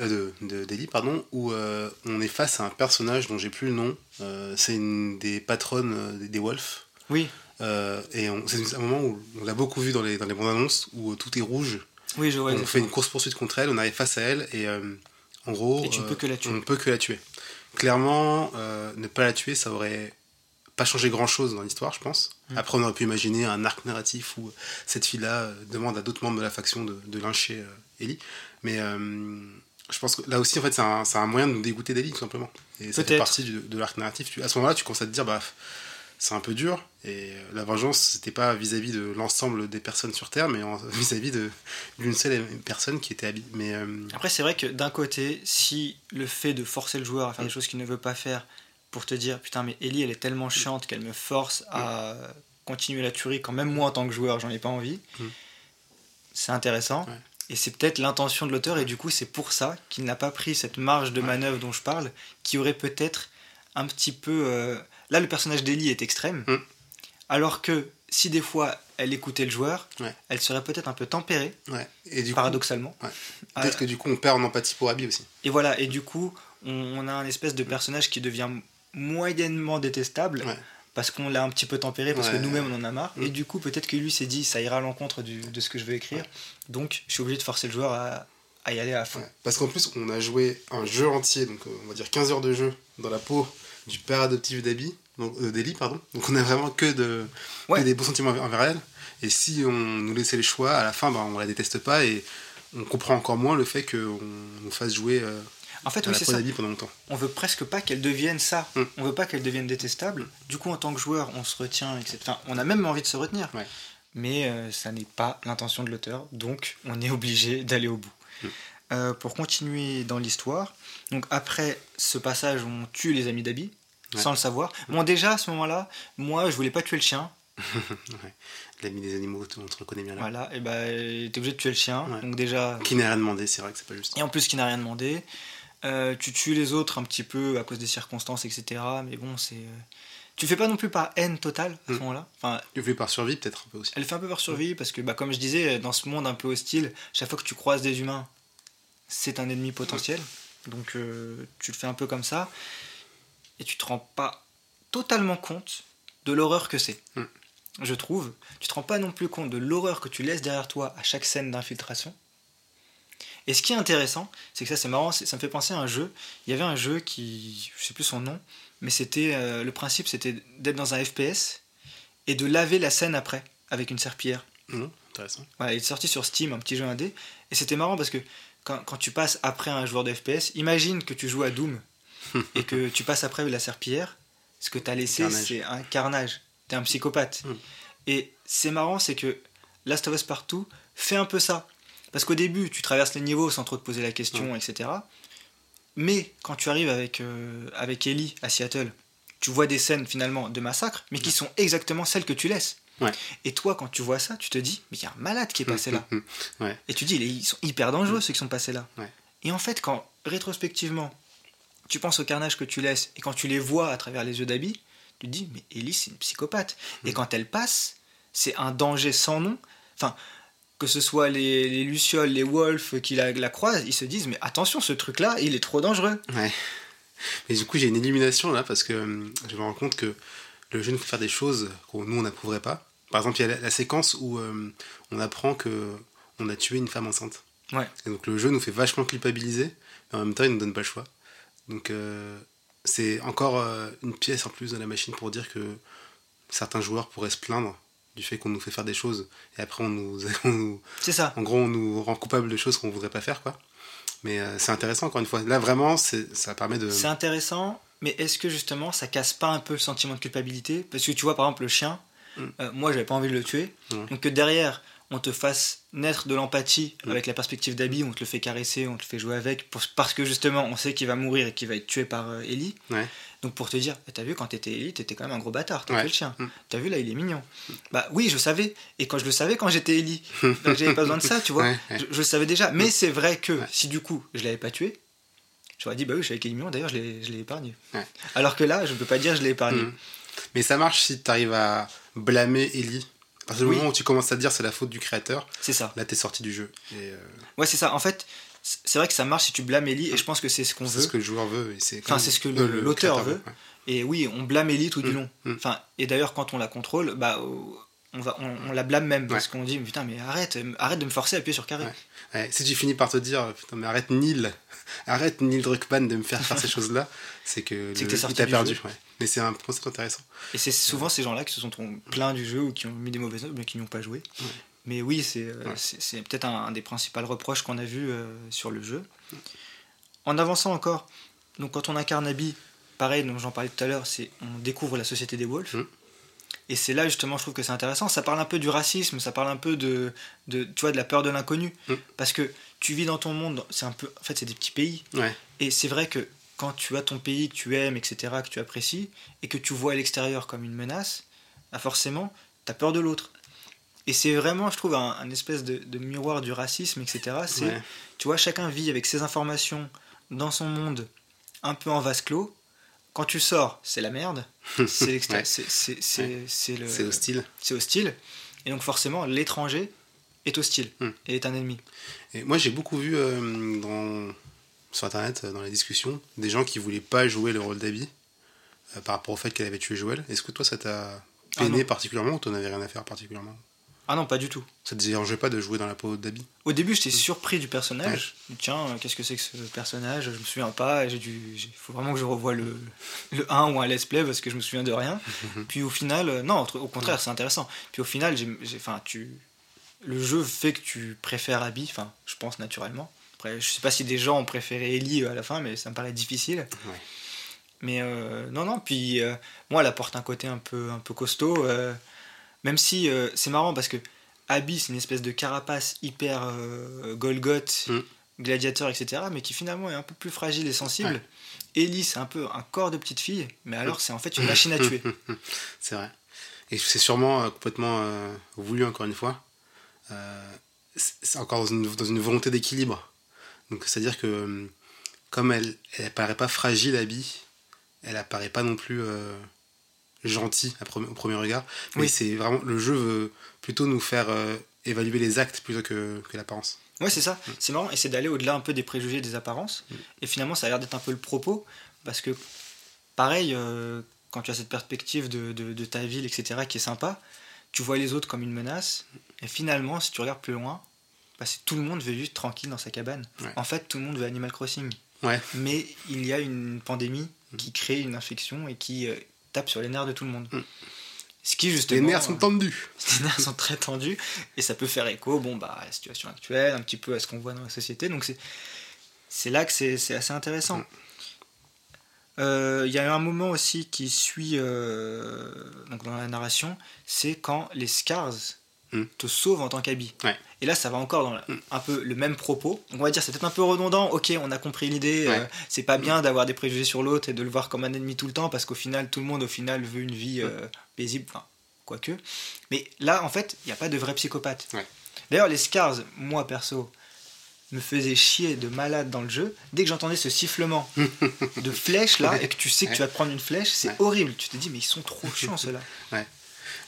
B: euh, de, pardon, où euh, on est face à un personnage dont j'ai plus le nom. c'est une des patronnes des, Wolves.
A: Oui.
B: et c'est un moment où on l'a beaucoup vu dans les, dans les bandes annonces, où tout est rouge.
A: Oui, je vois.
B: On fait une course poursuite contre elle, on arrive face à elle et en gros,
A: et tu peux que la tuer.
B: on peut que la tuer clairement, ne pas la tuer, ça aurait pas changé grand chose dans l'histoire, je pense. Mm. Après, on aurait pu imaginer un arc narratif où cette fille-là euh, demande à d'autres membres de la faction de, lyncher euh, Ellie. Mais euh, je pense que là aussi, en fait, c'est un, moyen de nous dégoûter d'Ellie, tout simplement. Et ça fait partie de l'arc narratif. à ce moment-là, tu commences à te dire, bah, c'est un peu dur. Et la vengeance, c'était pas vis-à-vis de l'ensemble des personnes sur Terre, mais [LAUGHS] vis-à-vis d'une seule personne qui était habitée. Mais
A: Après, c'est vrai que d'un côté, si le fait de forcer le joueur à faire des choses qu'il ne veut pas faire, pour te dire putain mais Ellie elle est tellement chiante qu'elle me force à continuer la tuerie quand même moi en tant que joueur j'en ai pas envie mm. c'est intéressant et c'est peut-être l'intention de l'auteur et du coup c'est pour ça qu'il n'a pas pris cette marge de manœuvre dont je parle qui aurait peut-être un petit peu euh, Là, le personnage d'Ellie est extrême.
B: Mm.
A: Alors que si des fois elle écoutait le joueur,
B: Ouais.
A: elle serait peut-être un peu tempérée,
B: Ouais. Et du
A: paradoxalement.
B: ouais.
A: Ah,
B: peut-être que du coup, on perd en empathie pour Abby aussi.
A: Et voilà, et du coup, on, on a un espèce de personnage qui devient moyennement détestable. Parce qu'on l'a un petit peu tempéré, parce que nous-mêmes on en a marre.
B: Mm.
A: Et du coup, peut-être que lui s'est dit, ça ira à l'encontre de ce que je veux écrire. Donc, je suis obligé de forcer le joueur à, à y aller à fond.
B: Parce qu'en plus, on a joué un jeu entier, donc euh, on va dire 15 heures de jeu, dans la peau du père adoptif d'Abby, donc euh, d'Ellie, pardon. Donc on a vraiment que, de, que
A: Ouais.
B: des bons sentiments envers elle. Et si on nous laissait le choix, à la fin, bah, on la déteste pas et on comprend encore moins le fait qu'on nous fasse jouer euh,
A: En fait, oui, c'est ça.
B: pendant longtemps.
A: On veut presque pas qu'elle devienne ça.
B: Mm.
A: On veut pas qu'elle devienne détestable. Du coup, en tant que joueur, on se retient, etc. Enfin, on a même envie de se retenir.
B: Ouais.
A: Mais euh, ça n'est pas l'intention de l'auteur. Donc, on est obligé [LAUGHS] d'aller au bout.
B: Mm.
A: Euh, pour continuer dans l'histoire, donc après ce passage, on tue les amis d'Abby,
B: Ouais.
A: sans le savoir. Bon, déjà, à ce moment-là, moi, je voulais pas tuer le chien. [LAUGHS]
B: L'ami des animaux, on se reconnaît bien là.
A: Voilà, et ben, t'es obligé de tuer le chien.
B: Ouais.
A: Donc, déjà,
B: Qui n'a rien demandé, c'est vrai que c'est pas juste.
A: Et en plus, qui n'a rien demandé. Euh, tu tues les autres un petit peu à cause des circonstances, etc. Mais bon, c'est. euh, Tu fais pas non plus par haine totale à ce
B: Mm.
A: moment-là. Enfin,
B: Tu fais par survie, peut-être un peu aussi.
A: elle fait un peu par survie parce que, bah, comme je disais, dans ce monde un peu hostile, chaque fois que tu croises des humains, c'est un ennemi potentiel. Donc, euh, tu le fais un peu comme ça. Et tu te rends pas totalement compte de l'horreur que c'est.
B: Mm.
A: Je trouve. Tu te rends pas non plus compte de l'horreur que tu laisses derrière toi à chaque scène d'infiltration. Et ce qui est intéressant, c'est que ça c'est marrant, ça me fait penser à un jeu. Il y avait un jeu qui, je sais plus son nom, mais c'était euh, le principe, c'était d'être dans un FPS et de laver la scène après avec une serpillière.
B: Non Intéressant.
A: Voilà, il est sorti sur Steam, un petit jeu indé, et c'était marrant parce que quand, quand tu passes après un joueur de FPS, imagine que tu joues à Doom [LAUGHS] et que tu passes après la serpillière, ce que tu as laissé, c'est un carnage. T'es un psychopathe.
B: Mm.
A: Et c'est marrant, c'est que Last of Us Partout fait un peu ça. Parce qu'au début, tu traverses les niveaux sans trop te poser la question, etc. Mais quand tu arrives avec, euh, avec Ellie à Seattle, tu vois des scènes finalement de massacre, mais qui sont exactement celles que tu laisses.
B: Ouais.
A: Et toi, quand tu vois ça, tu te dis, mais il y a un malade qui est passé là. [LAUGHS]
B: ouais.
A: Et tu dis, ils sont hyper dangereux ceux qui sont passés là.
B: Ouais.
A: Et en fait, quand rétrospectivement, tu penses au carnage que tu laisses et quand tu les vois à travers les yeux d'Abby, tu te dis, mais Ellie, c'est une psychopathe. Et quand elle passe, c'est un danger sans nom. Enfin, que ce soit les, les Lucioles, les Wolves qui la, la croisent, ils se disent, mais attention, ce truc-là, il est trop dangereux.
B: Ouais. Mais du coup, j'ai une illumination là parce que hum, je me rends compte que le jeu nous fait faire des choses que nous on n'approuverait pas. Par exemple, il y a la, la séquence où hum, on apprend que on a tué une femme enceinte.
A: Ouais.
B: Et donc le jeu nous fait vachement culpabiliser, mais en même temps, il nous donne pas le choix. Donc euh, c'est encore euh, une pièce en plus de la machine pour dire que certains joueurs pourraient se plaindre du fait qu'on nous fait faire des choses et après on nous, [LAUGHS] on nous-
A: C'est ça.
B: en gros on nous rend coupable de choses qu'on voudrait pas faire quoi. Mais euh, c'est intéressant encore une fois. Là vraiment, c'est- ça permet de.
A: C'est intéressant, mais est-ce que justement ça casse pas un peu le sentiment de culpabilité? Parce que tu vois, par exemple, le chien,
B: Mm.
A: euh, moi j'avais pas envie de le tuer, donc que derrière on te fasse naître de l'empathie
B: Mm.
A: avec la perspective d'Abby, on te le fait caresser, on te le fait jouer avec, pour- parce que justement on sait qu'il va mourir et qu'il va être tué par euh, Ellie.
B: Ouais.
A: Donc pour te dire, Eh, t'as vu quand t'étais Ellie, t'étais quand même un gros bâtard, t'as
B: Ouais.
A: le chien.
B: Mm.
A: T'as vu là, il est mignon. Bah oui, je savais. Et quand je le savais quand j'étais Ellie, [LAUGHS] donc j'avais pas besoin de ça, tu vois. Je, je le savais déjà. Mais c'est vrai que si du coup je l'avais pas tué, j'aurais dit bah oui, je savais qu'il est mignon, d'ailleurs je l'ai épargné. Alors que là, je ne peux pas dire je l'ai épargné.
B: Mm. Mais ça marche si tu arrives à blâmer Ellie. Partir du
A: Oui.
B: moment où tu commences à te dire c'est la faute du créateur,
A: C'est ça.
B: là t'es sorti du jeu. Et euh,
A: Ouais, c'est ça. En fait, c'est vrai que ça marche si tu blâmes Ellie, et je pense que c'est ce qu'on
B: c'est
A: veut.
B: ce que le joueur veut. et c'est
A: Enfin, c'est ce que l'auteur veut.
B: ouais.
A: Et oui, on blâme Ellie tout du
B: Mm,
A: long.
B: mm.
A: Enfin, et d'ailleurs, quand on la contrôle, bah, on, va, on, on la blâme même parce qu'on dit putain, mais arrête, euh, arrête de me forcer à appuyer sur carré.
B: Ouais. Si tu finis par te dire putain mais arrête Neil, [LAUGHS] arrête Neil Druckmann de me faire faire ces [LAUGHS] choses-là, c'est que,
A: C'est que
B: le-
A: du
B: perdu. Mais c'est un concept intéressant.
A: Et c'est souvent ces gens-là qui se sont plaints du jeu ou qui ont mis des mauvaises notes, mais qui n'y ont pas joué.
B: Ouais.
A: Mais oui, c'est euh,
B: Ouais.
A: peut-être un, un des principaux reproches qu'on a vu euh, sur le jeu. En avançant encore, donc quand on incarne Abby, pareil, dont j'en parlais tout à l'heure, c'est on découvre la société des Wolves.
B: Mm.
A: Et c'est là justement, je trouve que c'est intéressant. Ça parle un peu du racisme, ça parle un peu de, de tu vois, de la peur de l'inconnu,
B: Mm.
A: parce que tu vis dans ton monde. C'est un peu, en fait, c'est des petits pays. Et c'est vrai que quand tu as ton pays que tu aimes, etc., que tu apprécies, et que tu vois à l'extérieur comme une menace, bah forcément, tu as peur de l'autre. Et c'est vraiment, je trouve, un, un espèce de, de miroir du racisme, etc. C'est, tu vois, chacun vit avec ses informations dans son monde, un peu en vase clos. quand tu sors, c'est la merde. [LAUGHS] C'est l'extérieur.
B: Ouais.
A: C'est
B: hostile.
A: c'est hostile. Et donc forcément, l'étranger est hostile
B: Hmm.
A: et est un ennemi.
B: Et moi, j'ai beaucoup vu euh, dans, sur Internet, euh, dans les discussions, des gens qui voulaient pas jouer le rôle d'Abby euh, par rapport au fait qu'elle avait tué Joël. Est-ce que toi, ça t'a
A: Ah
B: peiné particulièrement ou t'en avais rien à faire particulièrement?
A: Ah non, pas du tout.
B: Ça te dérangeait pas de jouer dans la peau d'Abby?
A: Au début, j'étais surpris du personnage. Tiens, euh, qu'est-ce que c'est que ce personnage? Je me souviens pas. Il faut vraiment que je revoie le, le 1 ou un let's play parce que je me souviens de rien. [LAUGHS] Puis au final, non, au contraire, c'est intéressant. Puis au final, j'ai, j'ai- enfin, tu, le jeu fait que tu préfères Abby. Enfin, je pense naturellement. Après, je sais pas si des gens ont préféré Ellie euh, à la fin, mais ça me paraît difficile.
B: Ouais.
A: Mais euh, non, non. Puis euh, moi, elle apporte un côté un peu, un peu costaud. euh, même si c'est marrant parce que Abby, c'est une espèce de carapace hyper Golgoth,
B: Mm.
A: gladiateur, etc., mais qui finalement est un peu plus fragile et sensible.
B: Ouais.
A: Ellie, c'est un peu un corps de petite fille, mais alors c'est en fait une [LAUGHS] machine à tuer. [LAUGHS]
B: C'est vrai. Et c'est sûrement complètement voulu, encore une fois. C'est c'est encore dans une, dans une volonté d'équilibre. Donc, c'est-à-dire que, euh, comme elle elle apparaît pas fragile, Abby, elle apparaît pas non plus euh, gentille à premier- au premier regard. Mais
A: Oui.
B: c'est vraiment. Le jeu veut plutôt nous faire euh, évaluer les actes plutôt que, que l'apparence.
A: Ouais, c'est ça. C'est marrant, et c'est d'aller au-delà un peu des préjugés et des apparences. Et finalement, ça a l'air d'être un peu le propos, parce que, pareil, euh, quand tu as cette perspective de, de- de ta ville, etc., qui est sympa, tu vois les autres comme une menace, et finalement, si tu regardes plus loin, bah, c'est tout le monde veut vivre tranquille dans sa cabane.
B: Ouais.
A: En fait, tout le monde veut Animal Crossing.
B: Ouais.
A: Mais il y a une pandémie
B: Mm.
A: qui crée une infection et qui euh, tape sur les nerfs de tout le monde.
B: Mm.
A: Ce qui, justement.
B: Les nerfs sont
A: euh,
B: tendus. [LAUGHS]
A: les nerfs sont très tendus et ça peut faire écho bon bah à la situation actuelle un petit peu à ce qu'on voit dans la société donc c'est là que c'est assez intéressant
B: Mm.
A: Euh, il y a un moment aussi qui suit euh, donc dans la narration c'est quand les Scars
B: Mm.
A: te sauvent en tant qu'habit
B: Ouais.
A: et là ça va encore dans
B: Mm.
A: un peu le même propos donc on va dire c'est peut-être un peu redondant ok on a compris l'idée euh,
B: Ouais. Mm.
A: c'est pas bien d'avoir des préjugés sur l'autre et de le voir comme un ennemi tout le temps parce qu'au final tout le monde au final veut une vie euh, paisible enfin quoique mais là, en fait, il n'y a pas de vrai psychopathe.
B: Ouais.
A: D'ailleurs, les Scars, moi perso, me faisaient chier de malade dans le jeu. Dès que j'entendais ce sifflement [LAUGHS] de flèche là,
B: Ouais.
A: et que tu sais que
B: Ouais.
A: tu vas te prendre une flèche, c'est horrible. Tu te dis, mais ils sont trop [LAUGHS] chiants ceux-là.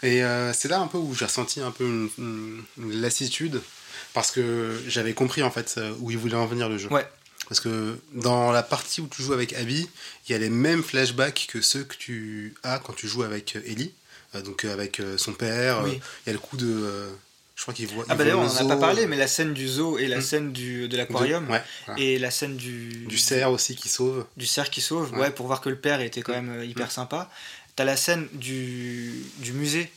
B: Et euh, c'est là un peu où j'ai ressenti un peu une, une- une lassitude parce que j'avais compris en fait euh, où il voulait en venir le jeu.
A: Ouais.
B: Parce que dans la partie où tu joues avec Abby, il y a les mêmes flashbacks que ceux que tu as quand tu joues avec euh, Ellie, Euh, donc avec son père.
A: Oui.
B: euh, Il y a le coup de. je crois qu'il voit.
A: Ah
B: il
A: bah d'ailleurs, on n'en a pas parlé, mais la scène du zoo et la
B: Mm.
A: scène du, de l'aquarium
B: Ouais, voilà.
A: et la scène du,
B: Du cerf aussi qui sauve.
A: du cerf qui sauve, ouais.
B: Ouais.
A: pour voir que le père était quand
B: Mm.
A: même hyper
B: Mm.
A: sympa. T'as la scène du, du musée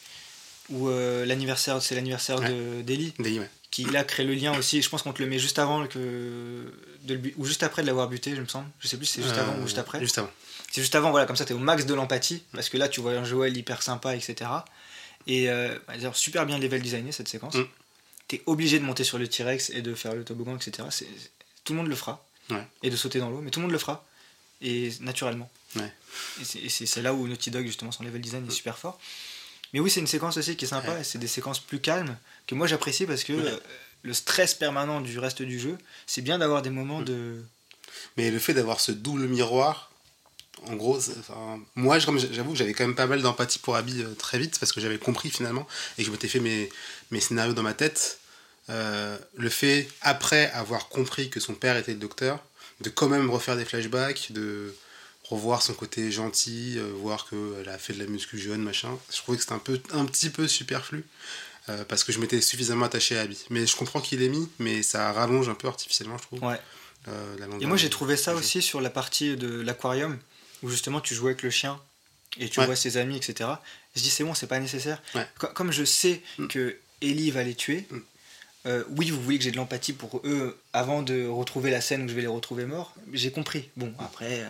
A: où euh, l'anniversaire, c'est l'anniversaire
B: Ouais.
A: de
B: ouais.
A: qui là crée le lien aussi. Je pense qu'on te le met juste avant que de le ou juste après de l'avoir buté, je me semble. Je sais plus si c'est juste avant ou juste après.
B: Euh, Juste avant.
A: C'est juste avant, voilà, comme ça t'es au max de l'empathie parce que là tu vois un Joël hyper sympa, etc. Et euh, bah, d'ailleurs, super bien level designé cette séquence.
B: Mm.
A: T'es obligé de monter sur le T-Rex et de faire le toboggan, etc. Tout le monde le fera
B: Ouais.
A: et de sauter dans l'eau, mais tout le monde le fera et naturellement.
B: Ouais.
A: Et c'est- là où Naughty Dog justement son level design est super fort. Mais oui, c'est une séquence aussi qui est sympa
B: Ouais.
A: et c'est des séquences plus calmes que moi j'apprécie parce que
B: Ouais.
A: euh, le stress permanent du reste du jeu, c'est bien d'avoir des moments
B: Mm.
A: de.
B: Mais le fait d'avoir ce double miroir, en gros, enfin, moi j'avoue que j'avais quand même pas mal d'empathie pour Abby euh, très vite parce que j'avais compris finalement et que je m'étais fait mes, mes scénarios dans ma tête. Euh, le fait, après avoir compris que son père était le docteur, de quand même refaire des flashbacks, de revoir son côté gentil, euh, voir qu'elle a fait de la muscu jeune, machin, je trouvais que c'était un, peu, un petit peu superflu. euh, parce que je m'étais suffisamment attaché à Abby. Mais je comprends qu'il est mis, mais ça rallonge un peu artificiellement, je trouve.
A: Ouais.
B: euh, la
A: Et moi j'ai trouvé ça aussi sur la partie de l'aquarium où justement tu jouais avec le chien et tu
B: Ouais.
A: vois ses amis, etc. Je dis c'est bon, c'est pas nécessaire.
B: Ouais.
A: Comme je sais
B: Mm.
A: que Ellie va les tuer,
B: Mm.
A: euh, oui, vous voulez que j'ai de l'empathie pour eux avant de retrouver la scène où je vais les retrouver morts. J'ai compris. Bon, après.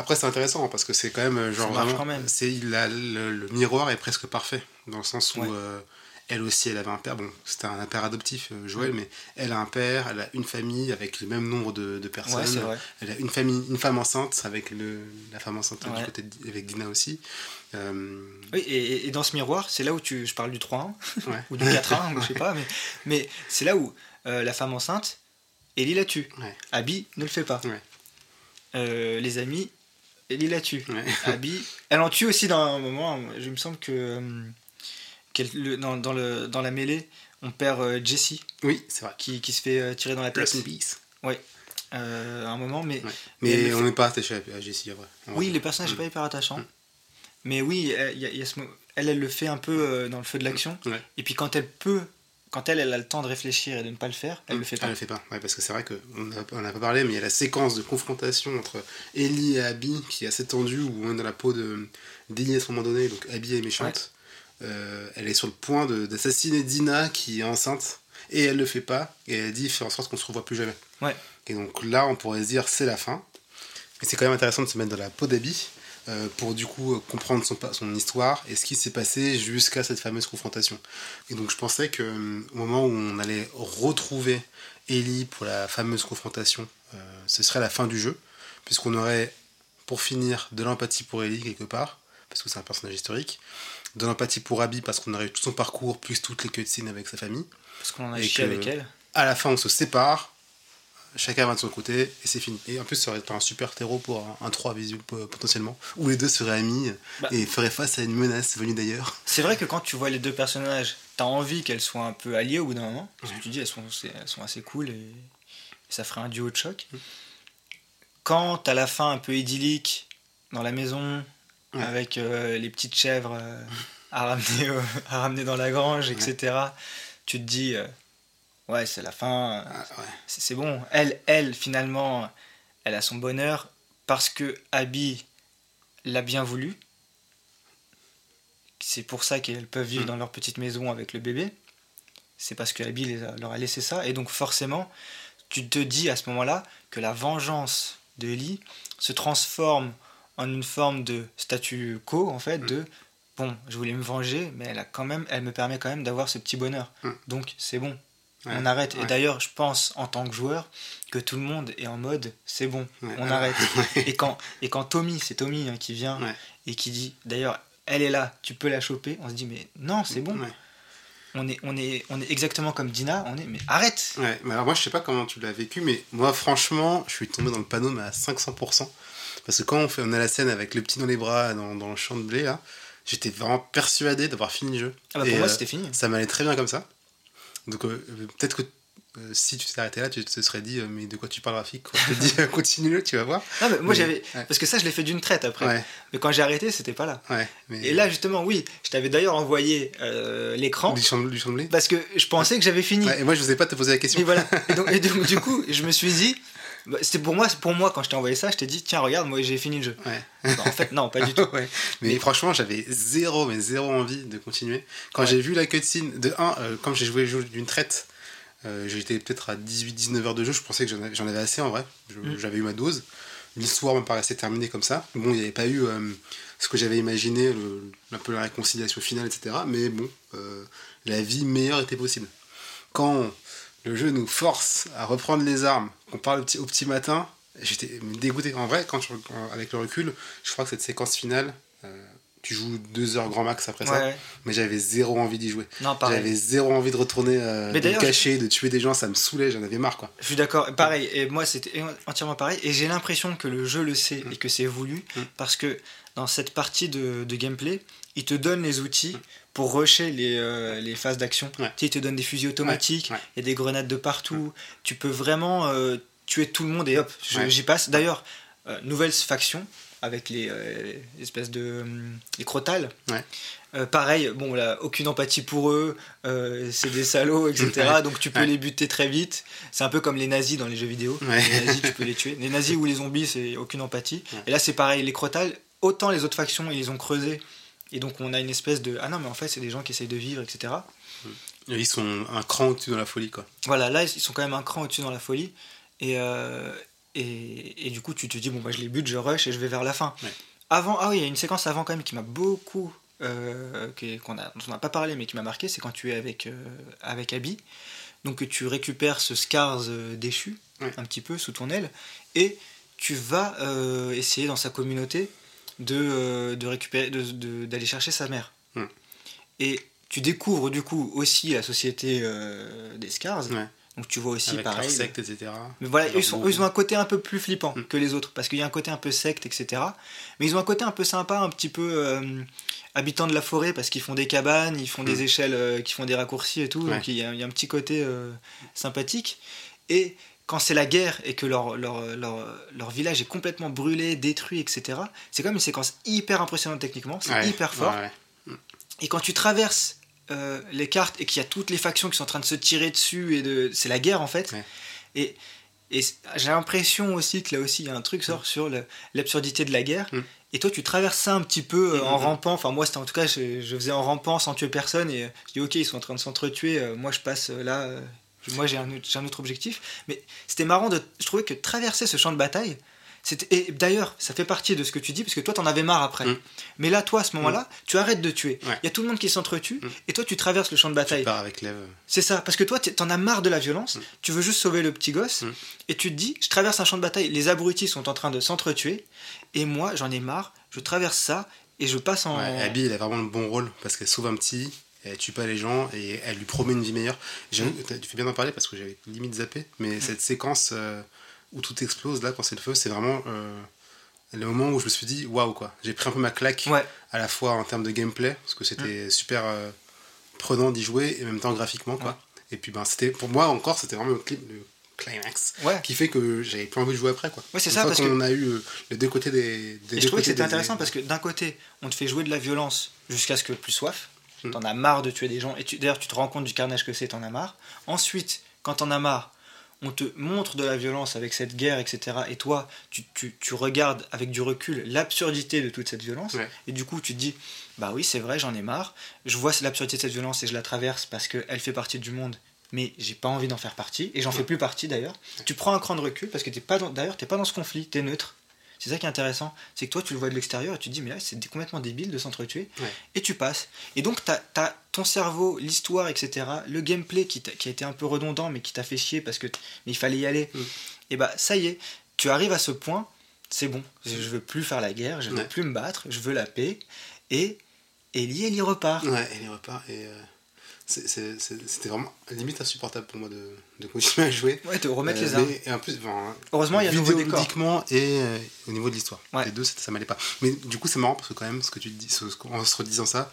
B: Après, c'est intéressant parce que c'est quand même euh, genre
A: Ça
B: vraiment.
A: quand même.
B: Le, le miroir est presque parfait dans le sens où
A: Ouais.
B: euh, elle aussi, elle avait un père. Bon, c'était un père adoptif, euh, Joël, mais elle a un père, elle a une famille avec le même nombre de, de personnes.
A: ouais, c'est vrai.
B: Elle a une famille, une femme enceinte avec le, la femme enceinte
A: Ouais.
B: du côté de- avec Dina aussi. Euh,
A: Oui, et, et dans ce miroir, c'est là où tu, je parle du 3-1
B: ouais. [LAUGHS]
A: ou du 4-1, [LAUGHS] ou je sais pas, mais, mais c'est là où euh, la femme enceinte, Ellie la tue. Abby ne le fait pas. Euh, les amis Ellie la tue.
B: Ouais. [LAUGHS]
A: Abby, elle en tue aussi dans un moment. Je me semble que euh, le- dans, dans le, dans la mêlée, on perd euh, Jesse
B: Oui, c'est vrai.
A: qui, qui se fait euh, tirer dans la tête
B: peace.
A: euh, à un moment. Mais
B: Ouais.
A: Mais
B: on n'est pas attaché à Jessie, vrai.
A: Oui,
B: vrai.
A: les personnages
B: Mm.
A: sont pas hyper attachants.
B: Mm.
A: Mais oui, elle, il y a- il y a ce mo- elle, elle le fait un peu dans le feu de l'action.
B: Ouais.
A: Et puis quand elle peut, quand elle, elle a le temps de réfléchir et de ne pas le faire, elle le fait pas.
B: Elle le fait pas, ouais, parce que c'est vrai qu'on n'a pas parlé, mais il y a la séquence de confrontation entre Ellie et Abby qui est assez tendue, où on est dans la peau de d'Ellie à ce moment donné, donc Abby est méchante. Euh, elle est sur le point d'assassiner Dina qui est enceinte, et elle le fait pas, et elle dit fait en sorte qu'on se revoit plus jamais.
A: Ouais.
B: Et donc là, on pourrait se dire c'est la fin, mais c'est quand même intéressant de se mettre dans la peau d'Abby. Euh, pour du coup euh, comprendre son, histoire et ce qui s'est passé jusqu'à cette fameuse confrontation. Et donc je pensais que euh, au moment où on allait retrouver Ellie pour la fameuse confrontation, euh, ce serait la fin du jeu, puisqu'on aurait, pour finir, de l'empathie pour Ellie quelque part, parce que c'est un personnage historique, de l'empathie pour Abby parce qu'on aurait eu tout son parcours, plus toutes les cutscenes avec sa famille.
A: Parce qu'on en a
B: Et
A: chié avec elle.
B: À la fin, on se sépare, chacun va de son côté, et c'est fini. Et en plus, ça aurait été un super terreau pour un, un 3 visuel po- potentiellement, où les deux seraient amis
A: Bah.
B: et feraient face à une menace venue d'ailleurs.
A: C'est vrai que quand tu vois les deux personnages, t'as envie qu'elles soient un peu alliées au bout d'un moment. Parce que tu dis, elles sont, c'est- elles sont assez cool et, et ça ferait un duo de choc.
B: Mm.
A: Quand t'as la fin un peu idyllique dans la maison,
B: Ouais.
A: avec euh, les petites chèvres euh, à, ramener, [LAUGHS] à ramener dans la grange, etc., tu te dis, euh, ouais, c'est la fin,
B: Ah, ouais.
A: c'est bon. Elle, elle, finalement, elle a son bonheur parce que Abby l'a bien voulu. C'est pour ça qu'elles peuvent vivre
B: Mm.
A: dans leur petite maison avec le bébé. C'est parce que Abby les a- leur a laissé ça. Et donc forcément, tu te dis à ce moment-là que la vengeance de Ellie se transforme en une forme de statu quo, en fait,
B: Mm.
A: de bon, je voulais me venger, mais elle, a quand même, elle me permet quand même d'avoir ce petit bonheur.
B: Mm.
A: Donc c'est bon,
B: Ouais,
A: on arrête. Et d'ailleurs, je pense en tant que joueur que tout le monde est en mode c'est bon,
B: Ouais.
A: on arrête. [LAUGHS] Et quand, et quand Tommy, c'est Tommy hein, qui vient et qui dit d'ailleurs, elle est là, tu peux la choper, on se dit mais non, c'est bon. On, est, on, est, on est exactement comme Dina, on est mais arrête
B: mais alors moi je sais pas comment tu l'as vécu, mais moi franchement je suis tombé dans le panneau mais à 500%. Parce que quand on, fait, on a la scène avec le petit dans les bras dans, dans le champ de blé là, j'étais vraiment persuadé d'avoir fini le jeu.
A: Ah bah
B: Et,
A: pour moi
B: euh,
A: c'était fini.
B: Ça m'allait très bien comme ça. Donc euh, peut-être que euh, si tu t'étais arrêté là, tu te serais dit euh, mais de quoi tu parles Rafik? Quand je te dis [LAUGHS] continue-le, tu vas voir.
A: Non, mais moi
B: mais-
A: j'avais.
B: ouais.
A: Parce que ça je l'ai fait d'une traite après.
B: Ouais,
A: Mais quand j'ai arrêté, c'était pas là.
B: ouais. Mais...
A: Et là justement, oui, je t'avais d'ailleurs envoyé l'écran
B: du blé
A: parce que je pensais que j'avais fini.
B: Et moi je n'osais pas te poser la question.
A: Et voilà. Et donc, et [LAUGHS] donc, du coup, je me suis dit, c'était pour moi, pour moi quand je t'ai envoyé ça, je t'ai dit, tiens, regarde, moi j'ai fini le jeu.
B: Ouais.
A: Bah, en fait, non, pas du tout. [LAUGHS]
B: Ouais. Mais,
A: Mais-
B: franchement, j'avais zéro, mais zéro envie de continuer. Quand
A: Ouais.
B: j'ai vu la cutscene, de 1, comme j'ai joué le jeu d'une traite, euh, j'étais peut-être à 18-19 heures de jeu, je pensais que j'en avais, assez en vrai.
A: Mm.
B: J'avais eu ma dose. L'histoire me paraissait terminée comme ça. Bon, il n'y avait pas eu euh, ce que j'avais imaginé, le- un peu la réconciliation finale, etc. Mais bon, euh, la vie meilleure était possible. Quand le jeu nous force à reprendre les armes, qu'on parle au petit, au petit matin, j'étais dégoûté. En vrai, quand je- avec le recul, je crois que cette séquence finale, euh, tu joues deux heures grand max après
A: Ouais,
B: ça,
A: ouais.
B: mais j'avais zéro envie d'y jouer. J'avais zéro envie de retourner, euh,
A: Mais
B: de me cacher, de tuer des gens, ça me saoulait, j'en avais marre quoi.
A: Je suis d'accord, pareil, et moi c'était entièrement pareil, et j'ai l'impression que le jeu le sait
B: Mm.
A: et que c'est voulu,
B: Mm.
A: parce que dans cette partie de, de gameplay, il te donne les outils pour rusher les, euh, les phases d'action.
B: Ouais.
A: Tu sais, il te donne des fusils automatiques, il
B: Ouais,
A: y a des grenades de partout, tu peux vraiment euh, tuer tout le monde et hop, j'y passe. D'ailleurs, euh, nouvelle faction avec les espèces de les crotales. Euh, pareil, bon là, aucune empathie pour eux, euh, c'est des salauds, etc. Donc tu peux
B: Ouais.
A: les buter très vite. C'est un peu comme les nazis dans les jeux vidéo.
B: Ouais.
A: Les nazis, tu peux les tuer. Les nazis ou les zombies, c'est aucune empathie.
B: Ouais.
A: Et là, c'est pareil, les crotales, autant les autres factions, ils les ont creusés. Et donc on a une espèce de ah non mais en fait c'est des gens qui essayent de vivre, etc.
B: Et Ils sont un cran au-dessus dans la folie quoi.
A: Voilà, là ils sont quand même un cran au-dessus dans la folie. Et, euh, et, et du coup tu te dis bon bah je les bute, je rush et je vais vers la fin.
B: Ouais.
A: Avant, ah oui, il y a une séquence avant quand même qui m'a beaucoup, euh, qu'on a, dont on n'a pas parlé mais qui m'a marqué, c'est quand tu es avec, euh, avec Abby. Donc tu récupères ce Scars déchu,
B: Ouais.
A: un petit peu sous ton aile, et tu vas essayer dans sa communauté de, euh, de récupérer, de- de- d'aller chercher sa mère.
B: Hmm.
A: Et tu découvres du coup aussi la société euh, des Scars,
B: Ouais.
A: Donc tu vois aussi
B: Avec leur
A: pareil.
B: secte, etc.
A: Mais voilà,
B: Leur
A: eux, ils sont- eux, ils ont un côté un peu plus flippant
B: Mm.
A: que les autres, parce qu'il y a un côté un peu secte, etc. Mais ils ont un côté un peu sympa, un petit peu euh, habitants de la forêt, parce qu'ils font des cabanes, ils font des
B: Mm.
A: échelles, euh, qui font des raccourcis et tout,
B: Ouais.
A: donc il y, y a un petit côté sympathique. Et quand c'est la guerre et que leur, leur, leur, leur village est complètement brûlé, détruit, etc., c'est comme une séquence hyper impressionnante techniquement, c'est
B: Ouais,
A: hyper fort.
B: ouais.
A: Et quand tu traverses euh, les cartes et qu'il y a toutes les factions qui sont en train de se tirer dessus, et de... c'est la guerre en fait.
B: Ouais.
A: Et, j'ai l'impression aussi que là aussi il y a un truc sort sur le- l'absurdité de la guerre.
B: Mm.
A: Et toi tu traverses ça un petit peu euh,
B: Mm,
A: en
B: mm, mm.
A: rampant. Enfin moi c'était en tout cas je, je faisais en rampant sans tuer personne et euh, je dis ok ils sont en train de s'entretuer. euh, moi je passe là. Moi j'ai un, autre- j'ai un autre objectif. Mais c'était marrant de. Je trouvais que traverser ce champ de bataille. Et d'ailleurs, ça fait partie de ce que tu dis, parce que toi, t'en avais marre après.
B: Mm.
A: Mais là, toi, à ce moment-là, tu arrêtes de tuer. Il
B: Ouais.
A: y a tout le monde qui s'entretue,
B: Mm.
A: et toi, tu traverses le champ de bataille.
B: Tu pars avec l'Ève.
A: C'est ça, parce que toi, t'en as marre de la violence,
B: Mm.
A: tu veux juste sauver le petit gosse,
B: Mm.
A: et tu te dis, je traverse un champ de bataille, les abrutis sont en train de s'entretuer, et moi, j'en ai marre, je traverse ça, et je passe en...
B: Ouais, Abby, elle a vraiment le bon rôle parce qu'elle sauve un petit, elle tue pas les gens et elle lui promet une vie meilleure.
A: Mm.
B: Tu fais bien d'en parler parce que j'avais limite zappé, mais cette séquence euh, où tout explose là quand c'est le feu, c'est vraiment euh, le moment où je me suis dit waouh quoi. J'ai pris un peu ma claque
A: Ouais,
B: à la fois en termes de gameplay parce que c'était super euh, prenant d'y jouer et en même temps graphiquement quoi.
A: Ouais.
B: Et puis ben c'était pour moi encore c'était vraiment le, cli- le climax
A: ouais.
B: qui fait que j'avais plus envie de jouer après quoi.
A: Ouais, c'est ça, parce que-
B: qu'on a eu euh, les deux côtés des, des
A: Et je trouvais que c'était
B: des-
A: intéressant parce que d'un côté, on te fait jouer de la violence jusqu'à ce que plus soif.
B: Mm.
A: T'en as marre de tuer des gens. Et d'ailleurs, tu te rends compte du carnage que c'est, t'en as marre. Ensuite, quand t'en as marre, on te montre de la violence avec cette guerre, etc. Et toi, tu, tu- tu regardes avec du recul l'absurdité de toute cette violence.
B: Ouais.
A: Et du coup, tu te dis, bah oui, c'est vrai, j'en ai marre. Je vois l'absurdité de cette violence et je la traverse parce qu'elle fait partie du monde. Mais j'ai pas envie d'en faire partie. Et j'en fais
B: Ouais.
A: plus partie d'ailleurs. Tu prends un cran de recul parce que t'es pas d'ailleurs, t'es pas dans ce conflit, t'es neutre. C'est ça qui est intéressant, c'est que toi tu le vois de l'extérieur et tu te dis mais là c'est complètement débile de s'entretuer
B: Ouais.
A: et tu passes. Et donc t'as as ton cerveau, l'histoire, etc., le gameplay qui, a été un peu redondant mais qui t'a fait chier parce que mais il fallait y aller.
B: Mm.
A: Et bah ça y est, tu arrives à ce point, c'est bon, je veux plus faire la guerre, je veux
B: Ouais.
A: plus me battre, je veux la paix et Ellie elle y repart.
B: Ouais, et les repas. Et euh, c'était vraiment limite insupportable pour moi de, de continuer à jouer.
A: Ouais, te remettre
B: Euh,
A: les armes.
B: mais- et en plus,
A: Heureusement il y a nouveau décor.
B: et euh, au niveau de l'histoire.
A: Ouais.
B: Les deux, ça, ça m'allait pas. Mais du coup, c'est marrant parce que quand même, ce que tu dis, ce- en se redisant ça,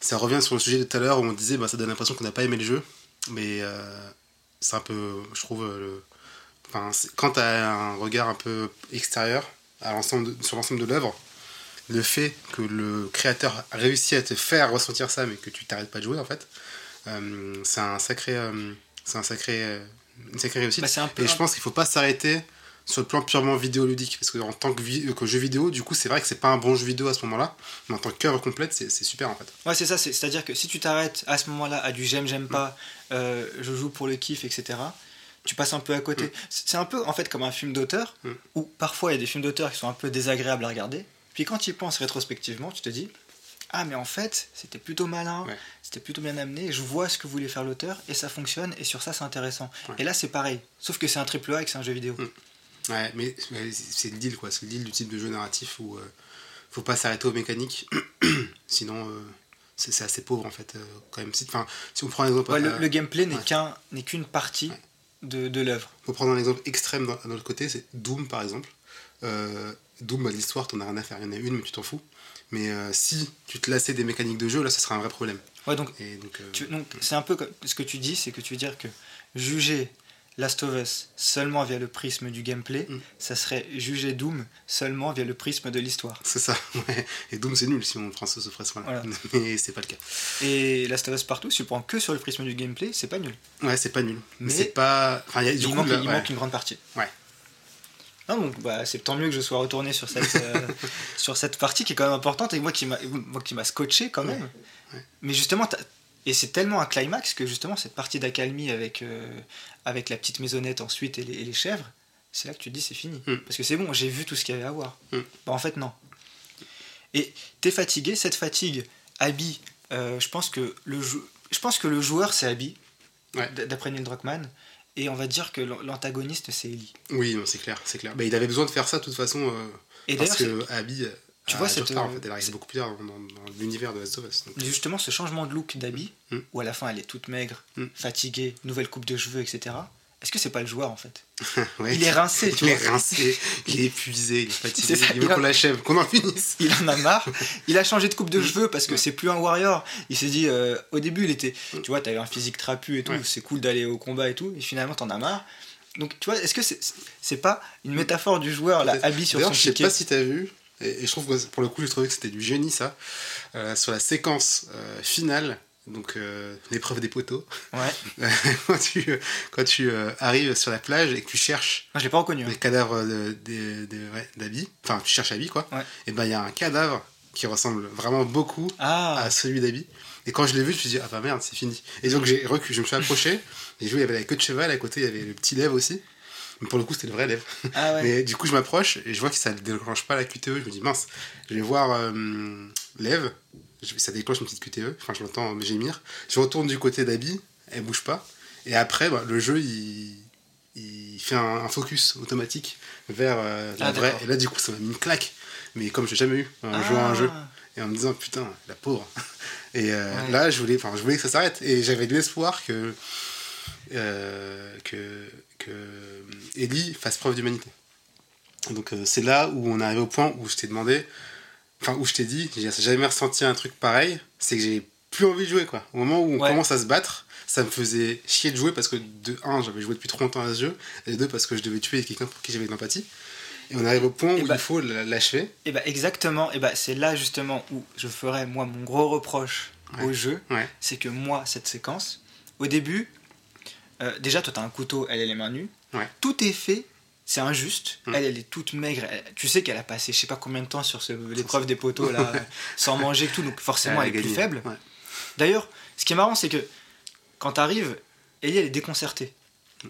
B: ça revient sur le sujet de tout à l'heure où on disait, bah, ça donne l'impression qu'on n'a pas aimé le jeu. Mais euh, c'est un peu, je trouve, le... enfin, c'est- quand tu as un regard un peu extérieur à l'ensemble de- sur l'ensemble de l'œuvre, le fait que le créateur a réussi à te faire ressentir ça, mais que tu t'arrêtes pas de jouer en fait, c'est un sacré, euh, c'est un sacré, euh, une sacrée réussite.
A: Bah, peu
B: Et je pense qu'il faut pas s'arrêter sur le plan purement vidéoludique, parce que en tant que, vi- que jeu vidéo, du coup, c'est vrai que c'est pas un bon jeu vidéo à ce moment-là, mais en tant qu'œuvre complète, c'est super en fait.
A: Ouais, c'est ça, c'est- c'est-à-dire que si tu t'arrêtes à ce moment-là à du j'aime, j'aime pas, euh, je joue pour le kiff, etc., tu passes un peu à côté.
B: Mm.
A: C'est c'est un peu en fait comme un film d'auteur,
B: Mm.
A: où parfois il y a des films d'auteur qui sont un peu désagréables à regarder, puis quand tu y penses rétrospectivement, tu te dis Ah, mais en fait, c'était plutôt malin,
B: Ouais.
A: C'était plutôt bien amené, je vois ce que voulait faire l'auteur, et ça fonctionne, et sur ça c'est intéressant.
B: Ouais.
A: Et là c'est pareil, sauf que c'est un triple A et que c'est un jeu vidéo.
B: Mm. Ouais, mais, mais c'est le deal quoi, c'est le deal du type de jeu narratif où euh, faut pas s'arrêter aux mécaniques, [CLEARS THROAT] sinon euh, c'est assez pauvre en fait euh, quand même. Si, enfin, si on prend un exemple,
A: Ouais, le,
B: euh,
A: le gameplay n'est
B: ouais.
A: qu'un n'est qu'une partie de, de l'œuvre.
B: faut prendre un exemple extrême d'un autre côté, c'est Doom par exemple. Doom, bah, l'histoire, t'en as rien à faire, il y en a une, mais tu t'en fous. Mais euh, si tu te lassais des mécaniques de jeu, là, ça serait un vrai problème.
A: Ouais, donc
B: euh,
A: c'est un peu comme- ce que tu dis, c'est que tu veux dire que juger Last of Us seulement via le prisme du gameplay,
B: Mm.
A: ça serait juger Doom seulement via le prisme de l'histoire.
B: c'est ça. [LAUGHS] ouais. Et Doom, c'est nul si on prend ce, ce prisme-là.
A: Voilà. [LAUGHS]
B: Mais c'est pas le cas.
A: Et Last of Us partout, si tu prends que sur le prisme du gameplay, c'est pas nul.
B: Ouais, c'est pas nul. Mais,
A: Mais
B: c'est pas. Enfin, il y a du
A: il
B: coup,
A: manque,
B: là,
A: il
B: ouais.
A: manque une grande partie.
B: Ouais.
A: Non, donc bah, c'est tant mieux que je sois retourné sur cette, euh, [LAUGHS] sur cette partie qui est quand même importante et moi qui m'a scotché quand même.
B: Ouais.
A: Mais justement, et c'est tellement un climax que justement cette partie d'accalmie avec, euh, avec la petite maisonnette ensuite et les, et les chèvres, c'est là que tu te dis c'est fini.
B: Mm.
A: Parce que c'est bon, j'ai vu tout ce qu'il y avait à voir.
B: Mm.
A: Bah, en fait, non. Et t'es fatigué, cette fatigue, Abby, euh, je pense que le je pense que le joueur c'est Abby,
B: Ouais.
A: d'après Neil Druckmann, et on va dire que l'an- l'antagoniste c'est Ellie.
B: Oui, c'est clair, c'est clair. Bah, il avait besoin de faire ça de toute façon. euh,
A: Et
B: parce que Abby,
A: Tu
B: à
A: vois, cette,
B: en
A: euh,
B: fait, elle arrive
A: c'est-
B: beaucoup plus tard dans, dans- dans l'univers de Last of Us. donc.
A: Justement, ce changement de look d'Abby,
B: Mm.
A: où à la fin elle est toute maigre,
B: Mm.
A: fatiguée, nouvelle coupe de cheveux, etc. Est-ce que c'est pas le joueur en fait [LAUGHS]
B: Ouais.
A: Il est rincé, tu
B: Il est
A: vois.
B: rincé, il est épuisé, il est [LAUGHS] fatigué, il
A: il
B: veut
A: a-
B: qu'on l'achève, qu'on en finisse. [LAUGHS]
A: Il en a marre. Il a changé de coupe de cheveux parce que c'est plus un warrior. Il s'est dit, euh, au début, il était, tu vois, t'avais un physique trapu et tout,
B: Ouais.
A: c'est cool d'aller au combat et tout, et finalement t'en as marre. Donc, tu vois, est-ce que c'est pas une métaphore du joueur,
B: Peut-être.
A: habillé sur son
B: je sais pas si t'as vu, et, et je trouve que pour le coup, j'ai trouvé que c'était du génie ça, euh, sur la séquence euh, finale, donc euh, l'épreuve des poteaux,
A: Ouais. [LAUGHS]
B: quand tu, euh, quand tu euh, arrives sur la plage et que tu cherches
A: Moi, je l'ai pas reconnu. hein.
B: les cadavres de- de- de- ouais, d'Abby, enfin tu cherches Abby quoi,
A: Ouais.
B: et ben il y a un cadavre qui ressemble vraiment beaucoup
A: Ah,
B: à celui d'Abby. Et quand je l'ai vu, je me suis dit, ah bah merde, c'est fini. Et donc j'ai reculé, je me suis approché, j'ai vu, il y avait la queue de cheval, à côté il y avait le petit lèvre aussi. Mais pour le coup, c'était le vrai lèvre.
A: ah ouais. [LAUGHS]
B: Mais du coup, je m'approche et je vois que ça ne déclenche pas la QTE. Je me dis, mince, je vais voir euh, Lève. Ça déclenche une petite QTE. Enfin, je l'entends gémir. Je retourne du côté d'Abby, elle bouge pas. Et après, bah, le jeu, il, il fait un, un focus automatique vers euh, la
A: Ah,
B: vraie. Et là, du coup, ça m'a mis une claque. Mais comme j'ai jamais eu en jouant à un jeu.
A: Ah.
B: Et en me disant, putain, la pauvre. [LAUGHS] Et euh,
A: Ouais.
B: là, je voulais, enfin, je voulais que ça s'arrête. Et j'avais de l'espoir que, euh, que, que Ellie fasse preuve d'humanité. Donc c'est là où on arrive au point où je t'ai demandé, enfin où je t'ai dit, j'ai jamais ressenti un truc pareil, c'est que j'ai plus envie de jouer quoi. Au moment où on
A: Ouais.
B: commence à se battre, ça me faisait chier de jouer parce que de un, j'avais joué depuis trop longtemps à ce jeu, et de deux parce que je devais tuer quelqu'un pour qui j'avais de l'empathie. Et on arrive au point où
A: bah-
B: il faut la- l'achever.
A: Et bah exactement, et bah c'est là justement où je ferais moi mon gros reproche
B: Ouais.
A: au jeu,
B: Ouais.
A: c'est que moi cette séquence, au début, euh, déjà toi t'as un couteau, elle est les mains nues, tout est fait, c'est injuste,
B: Mm.
A: elle elle est toute maigre, elle- tu sais qu'elle a passé je sais pas combien de temps sur l'épreuve des poteaux là, [LAUGHS] sans manger tout, donc forcément elle, est plus faible.
B: Ouais.
A: D'ailleurs, ce qui est marrant c'est que quand t'arrives, Ellie elle est déconcertée,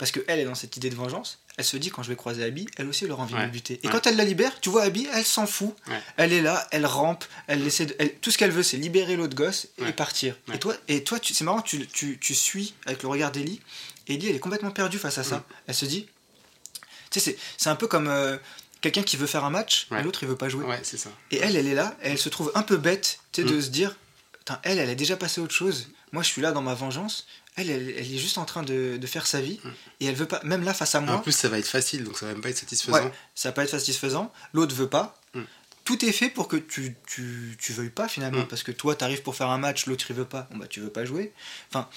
A: parce que elle est dans cette idée de vengeance. Elle se dit quand je vais croiser Abby, elle aussi elle aura envie de me buter. Et
B: Ouais.
A: quand elle la libère, tu vois Abby, elle s'en fout. Elle est là, elle rampe, elle essaie de, elle- tout ce qu'elle veut, c'est libérer l'autre gosse et partir. Et toi, et toi, c'est marrant, tu, tu, tu suis avec le regard d'Ellie. Ellie, elle est complètement perdue face à ça.
B: Mm.
A: Elle se dit, tu sais, c'est, un peu comme euh, quelqu'un qui veut faire un match,
B: Ouais.
A: l'autre il veut pas jouer.
B: Ouais, c'est ça.
A: Et elle, elle est là, et elle se trouve un peu bête, tu sais,
B: Mm.
A: de se dire, elle, elle a déjà passé autre chose. Moi, je suis là dans ma vengeance. Elle, elle, elle est juste en train de, de faire sa vie,
B: Mm.
A: et elle veut pas, même là face à moi.
B: En plus, ça va être facile, donc ça va même pas être satisfaisant.
A: Ouais, ça va pas être satisfaisant. L'autre veut pas.
B: Mm.
A: Tout est fait pour que tu, tu, tu veuilles pas finalement.
B: Mm.
A: Parce que toi, t'arrives pour faire un match, l'autre il veut pas. Bon, bah, tu veux pas jouer. Enfin,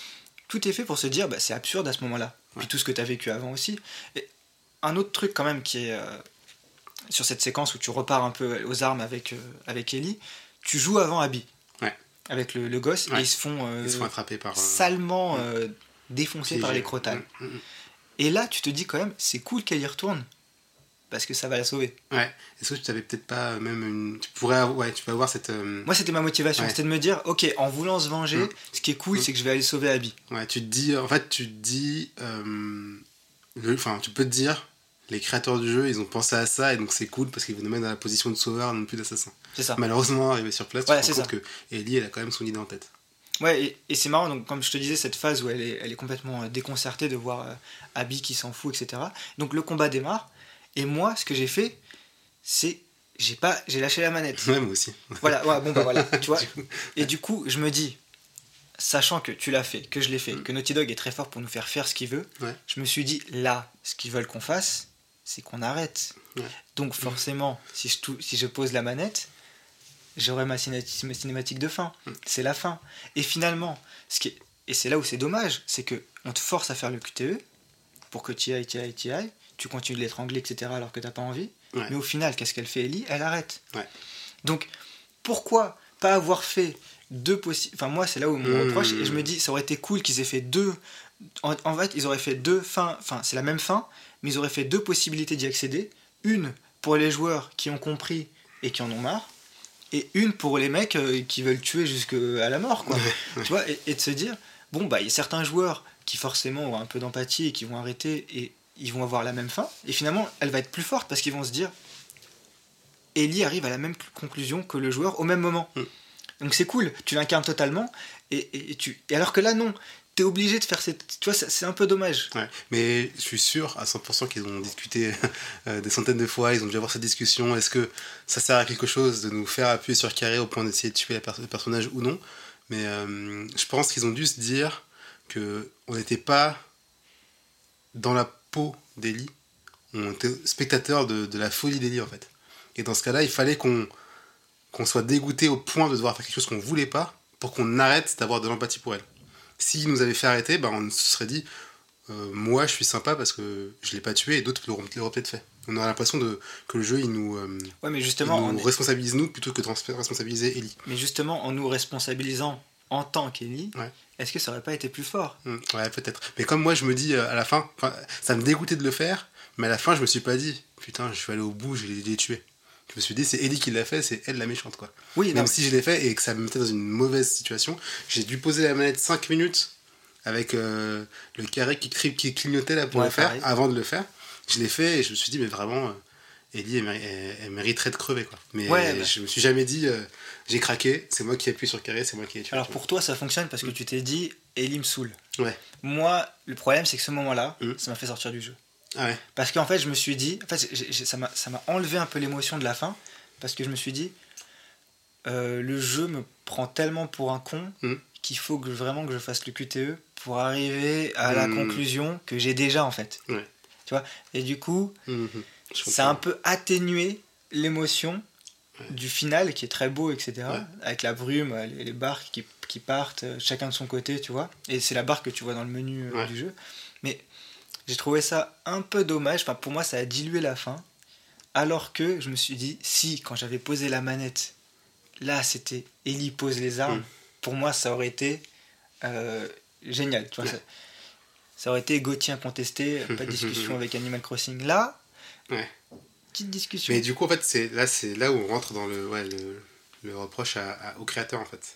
A: tout est fait pour se dire, bah, c'est absurde à ce moment-là.
B: Ouais.
A: Puis tout ce que t'as vécu avant aussi. Et un autre truc quand même qui est euh, sur cette séquence où tu repars un peu aux armes avec, euh, avec Ellie, tu joues avant Abby.
B: Ouais.
A: Avec le, le gosse, et ils se font, euh,
B: Ils se font attraper par.
A: salement défoncés par les crotales. Et là, tu te dis quand même, c'est cool qu'elle y retourne. Parce que ça va la sauver.
B: Ouais. Est-ce que tu t'avais peut-être pas même une. Tu pourrais avoir... Ouais, tu peux avoir cette. euh,
A: Moi, c'était ma motivation.
B: Ouais.
A: C'était de me dire, ok, en voulant se venger,
B: Mm.
A: ce qui est cool,
B: Mm.
A: c'est que je vais aller sauver Abby.
B: Ouais, tu te dis. En fait, tu te dis. euh, le- Enfin, tu peux te dire. Les créateurs du jeu, ils ont pensé à ça et donc c'est cool parce qu'ils vous mettent dans la position de sauveur, non plus d'assassin.
A: C'est ça.
B: Malheureusement, arrivé sur place, tu
A: Ouais,
B: te rends compte que Ellie, elle a quand même son idée en tête.
A: Ouais, et, et c'est marrant, donc, comme je te disais, cette phase où elle est, elle est complètement euh, déconcertée de voir euh, Abby qui s'en fout, etc. Donc le combat démarre. Et moi, ce que j'ai fait, c'est. J'ai pas, j'ai lâché la manette. [LAUGHS]
B: Ouais, moi aussi.
A: voilà, ouais, bon bah voilà, tu [LAUGHS] vois. Et du coup, je me dis, sachant que tu l'as fait, que je l'ai fait,
B: Mm.
A: que Naughty Dog est très fort pour nous faire faire ce qu'il veut,
B: Ouais.
A: je me suis dit, là, ce qu'ils veulent qu'on fasse, c'est qu'on arrête.
B: Ouais.
A: Donc forcément, si je, si je pose la manette, j'aurai ma, ciné- ma cinématique de fin.
B: Mm.
A: C'est la fin. Et finalement, ce qui est- et c'est là où c'est dommage, c'est que on te force à faire le QTE pour que tu y ailles, tu y ailles, tu ailles, tu continues de l'étrangler, etc. alors que t'as pas envie.
B: Ouais.
A: Mais au final, qu'est-ce qu'elle fait Ellie? Elle arrête.
B: Ouais.
A: Donc, pourquoi pas avoir fait deux possibles. Enfin, moi, c'est là où mon
B: Mmh.
A: reproche, et je me dis, ça aurait été cool qu'ils aient fait deux. En, en fait, ils auraient fait deux fins. Enfin, c'est la même fin, mais ils auraient fait deux possibilités d'y accéder. Une pour les joueurs qui ont compris et qui en ont marre, et une pour les mecs euh, qui veulent tuer jusqu'à la mort, quoi. Tu vois, et, et de se dire, bon, bah, il y a certains joueurs qui forcément ont un peu d'empathie et qui vont arrêter et ils vont avoir la même fin. Et finalement, elle va être plus forte parce qu'ils vont se dire, Ellie arrive à la même conclusion que le joueur au même moment.
B: Mm.
A: Donc c'est cool, tu l'incarnes totalement. Et, et- et tu... et alors que là, non. Obligé de faire cette. Tu vois, c'est un peu dommage.
B: Mais je suis sûr à 100% qu'ils ont discuté [LAUGHS] euh, des centaines de fois, ils ont dû avoir cette discussion. Est-ce que ça sert à quelque chose de nous faire appuyer sur carré au point d'essayer de tuer le personnage ou non? Mais euh, je pense qu'ils ont dû se dire que on n'était pas dans la peau d'Ellie, on était spectateur de, la folie d'Ellie en fait. Et dans ce cas-là, il fallait qu'on qu'on soit dégoûté au point de devoir faire quelque chose qu'on voulait pas pour qu'on arrête d'avoir de l'empathie pour elle. S'ils nous avaient fait arrêter, ben on se serait dit euh, moi je suis sympa parce que je l'ai pas tué et d'autres l'auront l'auraient peut-être fait. On aurait l'impression de, que le jeu il nous, euh,
A: Ouais, mais
B: il
A: justement,
B: nous
A: on est-
B: responsabilise nous plutôt que de responsabiliser Ellie.
A: mais justement, en nous responsabilisant en tant qu'Ellie,
B: Ouais.
A: est-ce que ça aurait pas été plus fort?
B: Hmm, ouais, peut-être. Mais comme moi je me dis euh, à la fin, ça me dégoûtait de le faire, mais à la fin je me suis pas dit putain je suis allé au bout, je l'ai tué. Je me suis dit c'est Ellie qui l'a fait, c'est elle la méchante quoi.
A: Oui, non,
B: Même si je l'ai fait et que ça me mettait dans une mauvaise situation, j'ai dû poser la manette 5 minutes avec euh, le carré qui, clignotait là pour
A: Ouais,
B: le faire,
A: pareil.
B: avant de le faire. Je l'ai fait et je me suis dit, mais vraiment, euh, Ellie, elle, méri- elle- elle mériterait de crever. Quoi. Mais
A: Ouais, bah.
B: je me suis jamais dit, euh, j'ai craqué, c'est moi qui ai appuyé sur carré, c'est moi qui ai tué.
A: Alors pour toi, ça fonctionne parce que tu t'es dit, Ellie me saoule.
B: Ouais.
A: Moi, le problème, c'est que ce moment-là,
B: Mhm.
A: ça m'a fait sortir du jeu.
B: Ah ouais.
A: Parce qu'en fait, je me suis dit, en fait, ça m'a ça m'a enlevé un peu l'émotion de la fin, parce que je me suis dit, euh, le jeu me prend tellement pour un con
B: Mhm.
A: qu'il faut que vraiment que je fasse le QTE pour arriver à la
B: Mhm.
A: conclusion que j'ai déjà en fait.
B: Ouais.
A: Tu vois? Et du coup.
B: Je
A: ça a un peu atténué l'émotion
B: Ouais.
A: du final qui est très beau, etc. Avec la brume, les, les barques qui, qui partent, euh, chacun de son côté, tu vois. Et c'est la barque que tu vois dans le menu euh, du jeu. Mais j'ai trouvé ça un peu dommage. Enfin, pour moi, ça a dilué la fin. Alors que je me suis dit, si, quand j'avais posé la manette, là, c'était Ellie pose les armes,
B: Mm.
A: pour moi, ça aurait été euh, génial. Tu vois,
B: Ouais.
A: ça, ça aurait été Gauthier incontesté, pas de discussion [LAUGHS] avec Animal Crossing. Là,
B: Ouais.
A: petite discussion.
B: Mais du coup, en fait, c'est là, c'est là où on rentre dans le, ouais, le, le reproche à- à- au créateur, en fait.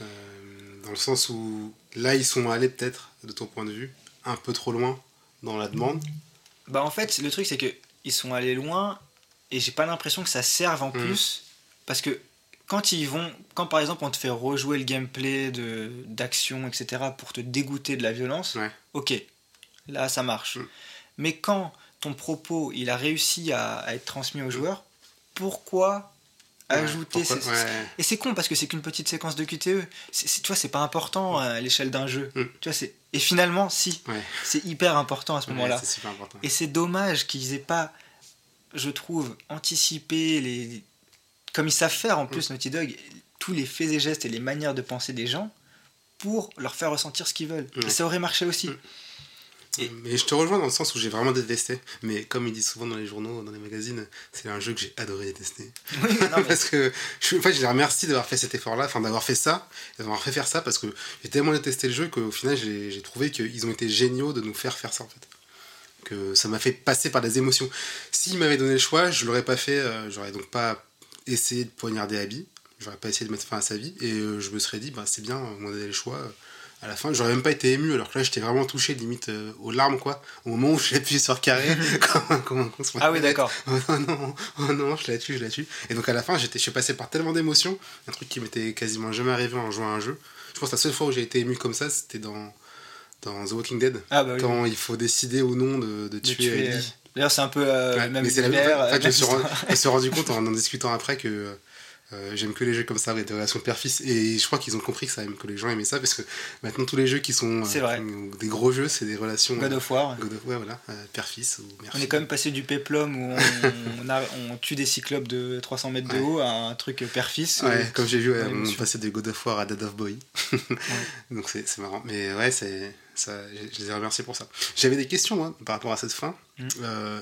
B: Euh, dans le sens où là, ils sont allés peut-être, de ton point de vue, un peu trop loin dans la demande.
A: Bah en fait, le truc c'est que ils sont allés loin et j'ai pas l'impression que ça serve en
B: Mhm.
A: plus parce que quand ils vont, quand par exemple on te fait rejouer le gameplay de d'action etc pour te dégoûter de la violence,
B: Ouais.
A: ok, là ça marche.
B: Mhm.
A: Mais quand ton propos il a réussi à, à être transmis aux joueurs, pourquoi
B: Ouais,
A: ajouter
B: pourquoi-
A: ces-
B: ouais.
A: et c'est con parce que c'est qu'une petite séquence de QTE. C'est, tu vois, c'est pas important à l'échelle d'un jeu.
B: Mm.
A: Tu vois, c'est et finalement, si,
B: Ouais.
A: c'est hyper important à ce
B: Ouais,
A: moment-là.
B: c'est super important.
A: Et c'est dommage qu'ils aient pas, je trouve, anticipé les. Comme ils savent faire en plus, Naughty Dog, tous les faits et gestes et les manières de penser des gens pour leur faire ressentir ce qu'ils veulent. Et ça aurait marché aussi.
B: Mm.
A: Et-
B: Mais je te rejoins dans le sens où j'ai vraiment détesté. Mais comme ils disent souvent dans les journaux, dans les magazines, c'est un jeu que j'ai adoré détester. [LAUGHS]
A: Oui, non, mais-
B: parce que je, suis- en fait, je les remercie d'avoir fait cet effort-là, enfin d'avoir fait ça, d'avoir fait faire ça, parce que j'ai tellement détesté le jeu qu'au final, j'ai trouvé qu'ils ont été géniaux de nous faire faire ça en fait. Que ça m'a fait passer par des émotions. S'ils m'avaient donné le choix, je l'aurais pas fait, euh, j'aurais donc pas essayé de poignarder Abby, j'aurais pas essayé de mettre fin à sa vie, et euh, je me serais dit, bah, c'est bien, on m'a donné le choix. euh, à la fin, j'aurais même pas été ému, alors que là, j'étais vraiment touché, limite euh, aux larmes, quoi. Au moment où j'ai appuyé sur carré, comme, [LAUGHS] [LAUGHS] comme un con
A: Ah oui, d'accord. [LAUGHS]
B: Oh non, oh non, je la tue, je la tue. Et donc à la fin, j'étais, je suis passé par tellement d'émotions, un truc qui m'était quasiment jamais arrivé en jouant à un jeu. Je pense que la seule fois où j'ai été ému comme ça, c'était dans, dans The Walking Dead,
A: Ah bah oui.
B: quand il faut décider ou non de, de tuer,
A: tuer,
B: Ellie.
A: euh, D'ailleurs, c'est un peu euh,
B: Ouais,
A: même
B: mais c'est la
A: univers,
B: en fait,
A: euh,
B: je, me suis
A: même
B: rendu,
A: histoire.
B: je me suis rendu compte en en discutant après que euh, j'aime que les jeux comme ça avec des relations père-fils. Et je crois qu'ils ont compris que, ça, que les gens aimaient ça parce que maintenant tous les jeux qui sont euh, des gros jeux, c'est des relations.
A: God of War.
B: God of- ouais, voilà, euh, père-fils ou mère
A: On est quand même passé du péplum où on, [LAUGHS] on, a- on tue des cyclopes de 300 mètres de
B: Ouais.
A: haut à un truc père-fils.
B: Ouais, comme j'ai vu, ouais, on passait de God of War à Dead of Boy. [LAUGHS] Donc c'est marrant. Mais ouais, c'est ça, je- les ai remerciés pour ça. J'avais des questions moi, par rapport à cette fin.
A: Mm.
B: Euh,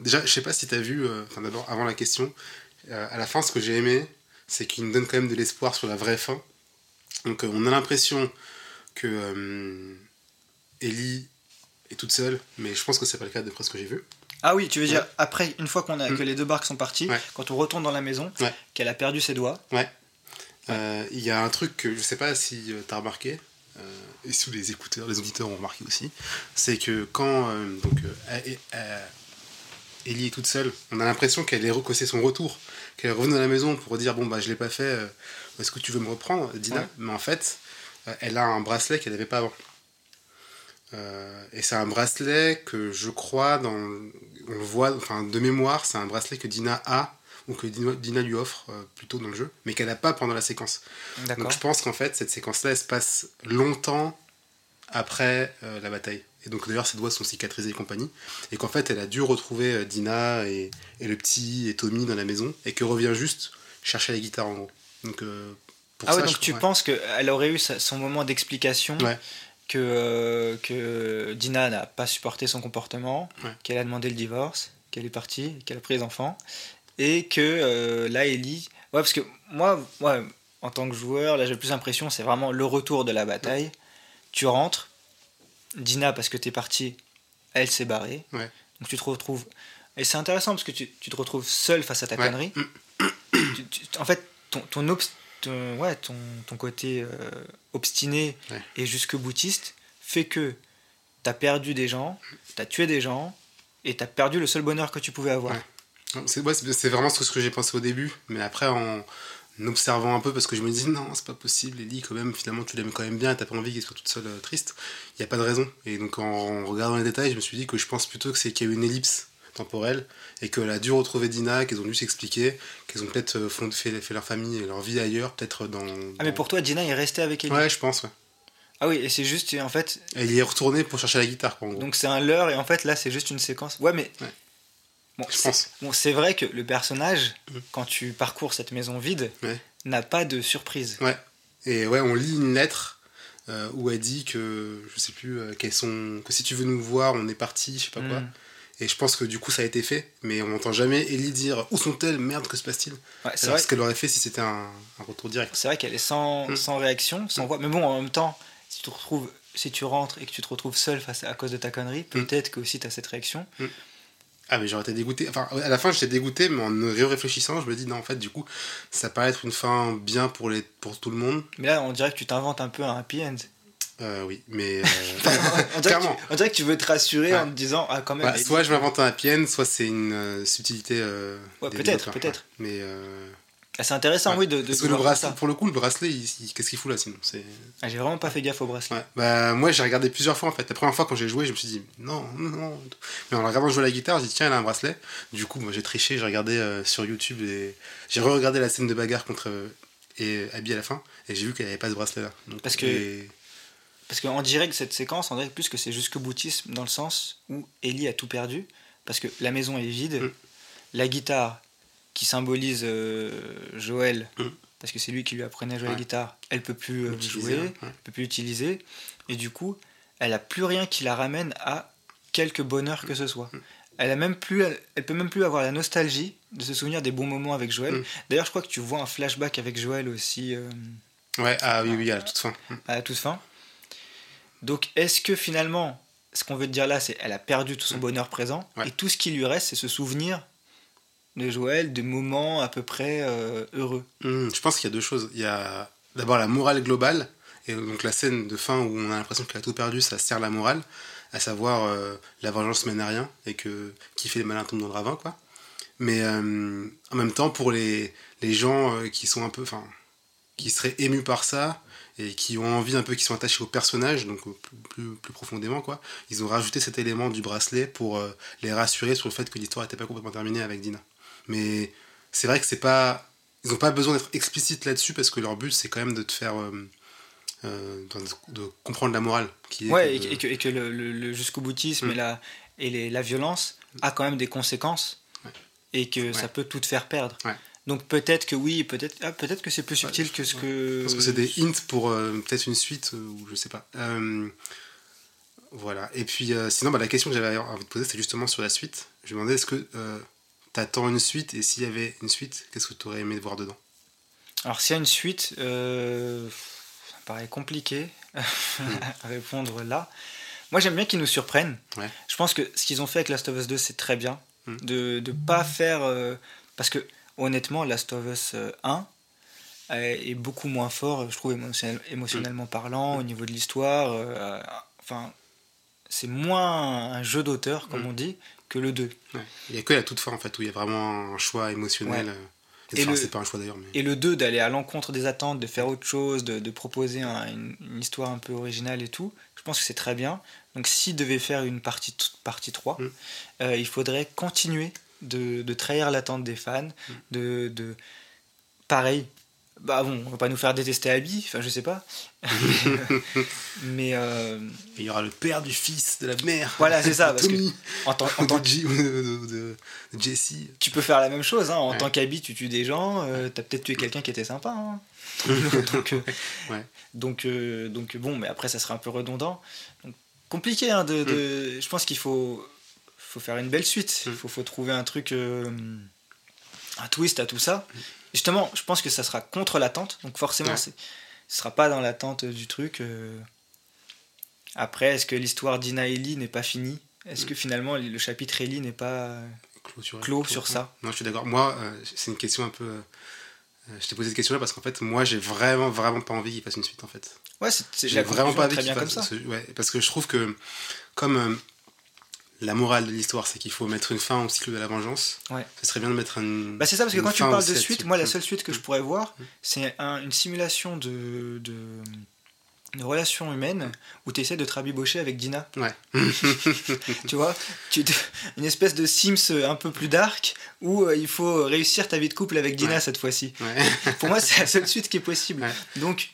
B: déjà, je sais pas si tu as vu, euh, enfin d'abord, avant la question, euh, à la fin, ce que j'ai aimé, c'est qu'il nous donne quand même de l'espoir sur la vraie fin. Donc euh, on a l'impression que euh, Ellie est toute seule, mais je pense que c'est pas le cas d'après ce que j'ai vu.
A: Ah oui, tu veux dire,
B: Ouais.
A: après, une fois qu'on a,
B: Mm.
A: que les deux barques sont parties,
B: Ouais.
A: quand on retourne dans la maison,
B: Ouais.
A: qu'elle a perdu ses doigts.
B: Euh, Il y a un truc que je sais pas si tu as remarqué, et sous les écouteurs, les auditeurs ont remarqué aussi, c'est que quand donc, Ellie est toute seule, on a l'impression qu'elle est que c'est son retour, qu'elle est revenue dans la maison pour dire bon bah je l'ai pas fait, euh, est-ce que tu veux me reprendre, Dina
A: Ouais.
B: Mais en fait, euh, elle a un bracelet qu'elle n'avait pas avant. Euh, et c'est un bracelet que je crois, dans, on le voit, enfin de mémoire, c'est un bracelet que Dina a ou que Dina, Dina lui offre euh, plutôt dans le jeu, mais qu'elle n'a pas pendant la séquence. Donc je pense qu'en fait cette séquence-là, elle se passe longtemps après euh, la bataille. Et donc d'ailleurs ses doigts sont cicatrisés et compagnie. Et qu'en fait elle a dû retrouver euh, Dina et, et le petit et Tommy dans la maison et que revient juste chercher la guitare en gros. Donc euh, pour
A: Ah ouais, donc
B: je-
A: tu
B: ouais.
A: penses qu'elle aurait eu son moment d'explication,
B: Ouais.
A: que, euh, que Dina n'a pas supporté son comportement, qu'elle a demandé le divorce, qu'elle est partie, qu'elle a pris les enfants, et que euh, là, Ellie. Ouais, parce que moi, ouais, en tant que joueur, là j'ai plus l'impression, c'est vraiment le retour de la bataille. Tu rentres, Dina, parce que t'es parti, elle s'est barrée.
B: Ouais.
A: Donc tu te retrouves. Et c'est intéressant parce que tu, tu te retrouves seul face à ta
B: Ouais.
A: connerie. Tu- tu- en fait, ton, ton, obst- ton- ouais, ton, ton côté euh, obstiné
B: Ouais.
A: et jusque boutiste fait que t'as perdu des gens, t'as tué des gens, et t'as perdu le seul bonheur que tu pouvais avoir.
B: C'est vraiment ce que j'ai pensé au début, mais après en observant un peu, parce que je me dis non, c'est pas possible, Ellie, quand même, finalement tu l'aimes quand même bien, et t'as pas envie qu'elle soit toute seule euh, triste, il n'y a pas de raison. Et donc en regardant les détails, je me suis dit que je pense plutôt que c'est qu'il y a eu une ellipse temporelle, et qu'elle a dû retrouver Dina, qu'elles ont dû s'expliquer, qu'elles ont peut-être euh, fait, fait leur famille et leur vie ailleurs, peut-être dans.
A: Ah, mais pour toi, Dina est restée avec Ellie?
B: Ouais, je pense, ouais.
A: Ah oui, et c'est juste, en fait,
B: Elle y est retournée pour chercher la guitare, quoi, en gros.
A: donc c'est un leurre, et en fait là c'est juste une séquence. Ouais, mais.
B: Ouais.
A: Bon,
B: je
A: c'est-
B: pense.
A: Bon, c'est vrai que le personnage,
B: Mhm.
A: quand tu parcours cette maison vide,
B: Ouais.
A: n'a pas de surprise.
B: Ouais. Et ouais, on lit une lettre euh, où elle dit que, je sais plus, euh, qu'elles sont, que si tu veux nous voir, on est parti, je sais pas quoi.
A: Mhm.
B: Et je pense que du coup, ça a été fait, mais on n'entend jamais Ellie dire où sont-elles, merde, que se passe-t-il?
A: Ouais, c'est vrai,
B: ce qu'elle aurait fait si c'était un, un retour direct.
A: c'est vrai qu'elle est sans,
B: Mhm.
A: sans réaction, sans voix. Mais bon, en même temps, si tu, te retrouves, si tu rentres et que tu te retrouves seul face à, à cause de ta connerie, peut-être que aussi tu as cette réaction.
B: Ah, mais j'aurais été dégoûté. Enfin, à la fin, j'étais dégoûté, mais en réfléchissant, je me dis, non, en fait, du coup, ça paraît être une fin bien pour, les, pour tout le monde.
A: Mais là, on dirait que tu t'inventes un peu un happy end.
B: Euh, oui, mais. euh, [LAUGHS]
A: on, dirait
B: Clairement.
A: tu, on dirait que tu veux te rassurer
B: Ouais.
A: en te disant, ah, quand même.
B: Bah, soit je m'invente un happy end, soit c'est une euh, subtilité. euh,
A: Ouais, peut-être, peut-être.
B: ouais. Mais. Euh,
A: c'est intéressant,
B: Ouais.
A: oui, de, de
B: Parce que le bracelet, pour le coup, le bracelet, qu'est-ce qu'il fout là sinon c'est...
A: Ah, J'ai vraiment pas fait gaffe au bracelet.
B: Ouais. Bah, Moi, j'ai regardé plusieurs fois en fait. La première fois, quand j'ai joué, je me suis dit non, non. Mais en regardant jouer à la guitare, j'ai dit tiens, elle a un bracelet. Du coup, moi, j'ai triché, j'ai regardé euh, sur YouTube et j'ai re-regardé la scène de bagarre contre euh, et Abby à la fin et j'ai vu qu'elle avait pas ce bracelet là. Donc,
A: Parce que-
B: et-
A: Parce qu'on dirait que cette séquence, on dirait plus que c'est jusque boutisme dans le sens où Ellie a tout perdu. Parce que la maison est vide,
B: Mm.
A: la guitare qui symbolise euh, Joël,
B: Mm.
A: parce que c'est lui qui lui apprenait à jouer la guitare, elle peut plus euh, jouer,
B: ouais.
A: elle peut plus l'utiliser. Et du coup, elle a plus rien qui la ramène à quelque bonheur que ce soit.
B: Mm.
A: Elle a même plus, elle, elle peut même plus avoir la nostalgie de se souvenir des bons moments avec Joël. D'ailleurs, je crois que tu vois un flashback avec Joël aussi. euh,
B: Ouais, ah oui, oui, à toute fin.
A: à toute fin. Donc, est-ce que finalement, ce qu'on veut te dire là, c'est elle a perdu tout son bonheur présent
B: Ouais.
A: et tout ce qui lui reste, c'est ce souvenir de Joël, de moments à peu près euh, heureux.
B: Hmm, je pense qu'il y a deux choses. Il y a d'abord la morale globale, et donc la scène de fin où on a l'impression qu'elle a tout perdu, ça sert la morale, à savoir euh, la vengeance mène à rien, et que qui fait les malins tombe dans le ravin, quoi. Mais euh, en même temps, pour les, les gens qui sont un peu, enfin, qui seraient émus par ça, et qui ont envie un peu, qui sont attachés au personnage, donc plus, plus, profondément, quoi, ils ont rajouté cet élément du bracelet pour les rassurer sur le fait que l'histoire n'était pas complètement terminée avec Dina. Mais c'est vrai que c'est pas ils n'ont pas besoin d'être explicites là-dessus parce que leur but c'est quand même de te faire euh, euh, de, de comprendre la morale qui est
A: Ouais, et, que- et que, et que le, le- le jusqu'au boutisme
B: Mm.
A: et, la, et les- la violence a quand même des conséquences
B: Ouais.
A: et que
B: Ouais.
A: ça peut tout te faire perdre.
B: Ouais.
A: Donc peut-être que oui, peut-être ah, peut-être que c'est plus subtil que ce que.
B: pense que c'est des hints pour euh, peut-être une suite euh, ou je sais pas voilà et puis sinon bah, la question que j'avais envie de poser c'est justement sur la suite je me demandais est-ce que t'attends une suite et s'il y avait une suite qu'est-ce que tu aurais aimé voir dedans?
A: Alors s'il y a une suite, euh, ça me paraît compliqué [LAUGHS]
B: Mm.
A: à répondre là. Moi j'aime bien qu'ils nous surprennent.
B: Ouais.
A: Je pense que ce qu'ils ont fait avec Last of Us 2 c'est très bien.
B: Mm.
A: De ne pas faire... euh, parce que honnêtement Last of Us euh, 1 est est beaucoup moins fort, je trouve émotionnel- émotionnellement parlant, au niveau de l'histoire. euh, enfin, c'est moins un jeu d'auteur, comme
B: Mm.
A: on dit, que le 2.
B: Ouais. il y a que la toute fin en fait où il y a vraiment un choix émotionnel
A: Ouais.
B: euh, Et, le... pas un choix. Mais...
A: Et le 2, d'aller à l'encontre des attentes, de faire autre chose, de, de proposer une, histoire un peu originale et tout, je pense que c'est très bien. Donc s'il devait faire une partie, partie 3, mm. euh, il faudrait continuer de, de trahir l'attente des fans, mm. de, de... Pareil, bah bon, on va pas nous faire détester Abby, enfin je sais pas. [LAUGHS] mais euh,
B: il y aura le père du fils de la mère.
A: Voilà, c'est ça. Parce
B: que en tant, en tant de, de, Jesse.
A: Tu peux faire la même chose. Hein. En tant qu'Abby, tu tues des gens. Euh, tu as peut-être tué quelqu'un qui était sympa. Hein. [LAUGHS] donc, euh, ouais. donc, donc, bon, mais après ça serait un peu redondant. Donc, compliqué. Hein, de, mm. Je pense qu'il faut, faut faire une belle suite. Il mm. faut, faut, trouver un truc, un twist à tout ça. Mm justement, je pense que ça sera contre l'attente, donc forcément, ce ce sera pas dans l'attente du truc. Euh. Après, est-ce que l'histoire d'Ina Ellie n'est pas finie? Est-ce mm. que finalement le chapitre Ellie n'est pas clos, sur ça?
B: Non, je suis d'accord. Moi, euh, c'est une question un peu. Euh, je t'ai posé cette question-là parce qu'en fait, moi, j'ai vraiment, vraiment pas envie qu'il fasse une suite en fait.
A: Ouais, j'ai vraiment pas envie qu'il fasse. Comme ça.
B: Ouais, parce que je trouve que comme la morale de l'histoire, c'est qu'il faut mettre une fin au cycle de la vengeance. Ouais. Ce serait bien de mettre une.
A: Bah c'est ça, parce que quand tu parles de suite, moi, la seule suite que je pourrais voir, mm. c'est une simulation de, de, de relation humaine où tu essaies de te rabibocher avec Dina.
B: Ouais. [LAUGHS]
A: tu vois tu, Une espèce de Sims un peu plus dark où euh, il faut réussir ta vie de couple avec Dina cette fois-ci. [LAUGHS] Pour moi, c'est la seule suite qui est possible. Donc.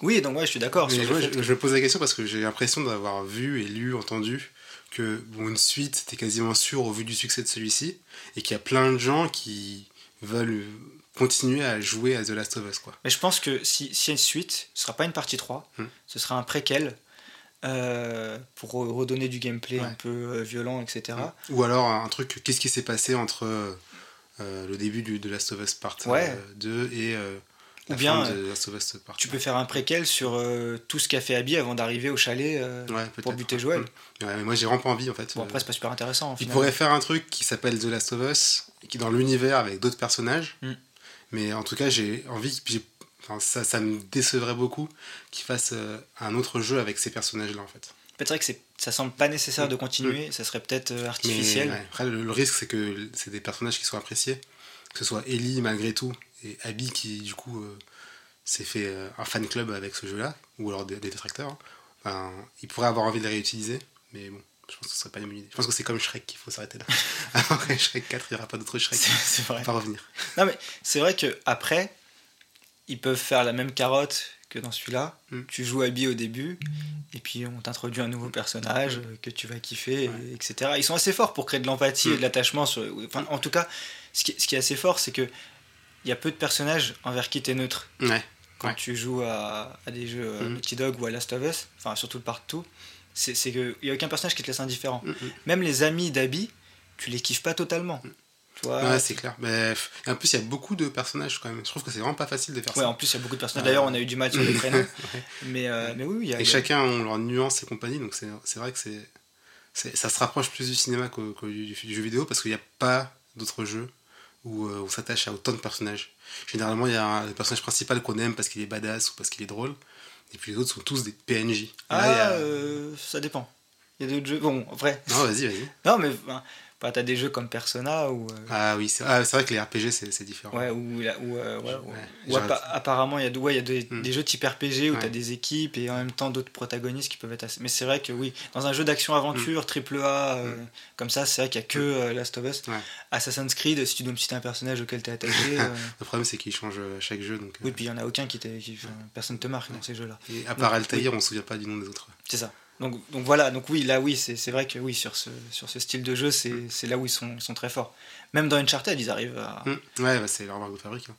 A: Oui, donc ouais, je suis d'accord.
B: Je, je, pose la question parce que j'ai l'impression d'avoir vu et lu, entendu que bon, une suite, c'était quasiment sûr au vu du succès de celui-ci, et qu'il y a plein de gens qui veulent continuer à jouer à The Last of Us. Quoi.
A: Mais je pense que si, si y a une suite, ce sera pas une partie 3, hmm. ce sera un préquel. Euh, pour redonner du gameplay un peu euh, violent, etc.
B: Hmm. Ou alors un truc, qu'est-ce qui s'est passé entre euh, le début du, de Last of Us Part 2 et ou bien euh,
A: tu peux faire un préquel sur euh, tout ce qu'a fait Abby avant d'arriver au chalet euh, pour buter.
B: Ouais, mais moi j'ai vraiment pas envie en fait.
A: Bon après c'est pas super intéressant.
B: Il pourrait faire un truc qui s'appelle The Last of Us, qui est dans l'univers avec d'autres personnages. Mm. Mais en tout cas j'ai envie, ça, ça me décevrait beaucoup qu'il fasse un autre jeu avec ces personnages là en fait.
A: C'est vrai que ça semble pas nécessaire mm. de continuer, mm. ça serait peut-être artificiel.
B: après le, risque c'est que c'est des personnages qui sont appréciés, que ce soit Ellie malgré tout et Abby qui du coup euh, s'est fait euh, un fan club avec ce jeu-là, ou alors des, détracteurs, hein. il pourrait avoir envie de les réutiliser, mais bon, je pense que ce serait pas une bonne idée. Je pense que c'est comme Shrek qu'il faut s'arrêter là. [LAUGHS] [LAUGHS] Après Shrek 4, il n'y aura pas d'autre Shrek. C'est vrai. Pas revenir.
A: Non mais c'est vrai que après, ils peuvent faire la même carotte que dans celui-là. Hmm. Tu joues Abby au début, et puis on t'introduit un nouveau personnage hmm. que tu vas kiffer, etc. Ils sont assez forts pour créer de l'empathie et de hmm. l'attachement. Enfin, en tout cas, ce qui est assez fort, c'est que il y a peu de personnages envers qui tu es neutre.
B: Ouais.
A: Quand tu joues à, à, des jeux euh, mm. Naughty Dog ou à Last of Us, enfin surtout le partout, c'est qu'il n'y a aucun personnage qui te laisse indifférent. Mm, mm. Même les amis d'Abby, tu les kiffes pas totalement.
B: ouais, c'est clair. Mais en plus, il y a beaucoup de personnages quand même. Je trouve que c'est vraiment pas facile de faire
A: ouais,
B: ça.
A: en plus, il y a beaucoup de personnages. D'ailleurs, on a eu du mal sur les [LAUGHS] prénoms. mais, euh, mais oui, il y a.
B: Et chacun a leurs nuances et compagnie, donc c'est vrai que c'est. Ça se rapproche plus du cinéma que, du, du, jeu vidéo parce qu'il n'y a pas d'autres jeux où euh, on s'attache à autant de personnages. Généralement, il y a un personnage principal qu'on aime parce qu'il est badass ou parce qu'il est drôle, et puis les autres sont tous des PNJ.
A: Ah, euh, ça dépend. Il y a d'autres jeux. Bon, vrai.
B: Non, vas-y, vas-y.
A: non, mais t'as des jeux comme Persona ou. Euh,
B: ah oui, c'est ah, vrai que les RPG c'est différent.
A: Ouais, ou, ou, euh, ou apparemment il y a, ouais, y a des, hmm. des, jeux type RPG où t'as des équipes et en même temps d'autres protagonistes qui peuvent être assez. Mais c'est vrai que oui, dans un jeu d'action-aventure, hmm. triple A, euh, hmm. comme ça, c'est vrai qu'il n'y a que Last of Us. Assassin's Creed, si tu dois me citer un personnage auquel t'es attaché. [LAUGHS]
B: Le problème c'est qu'il change chaque jeu. Donc,
A: oui, puis il n'y en a aucun qui, qui personne te marque dans ces jeux-là.
B: Et à part Altair, on se souvient pas du nom des autres.
A: C'est ça. Donc, donc, voilà, donc oui, là oui, c'est vrai que oui, sur ce, sur ce style de jeu, c'est là où ils sont, ils sont, très forts. Même dans Uncharted, ils arrivent à.
B: Mmh. Ouais, bah c'est leur marque de fabrique. Hein.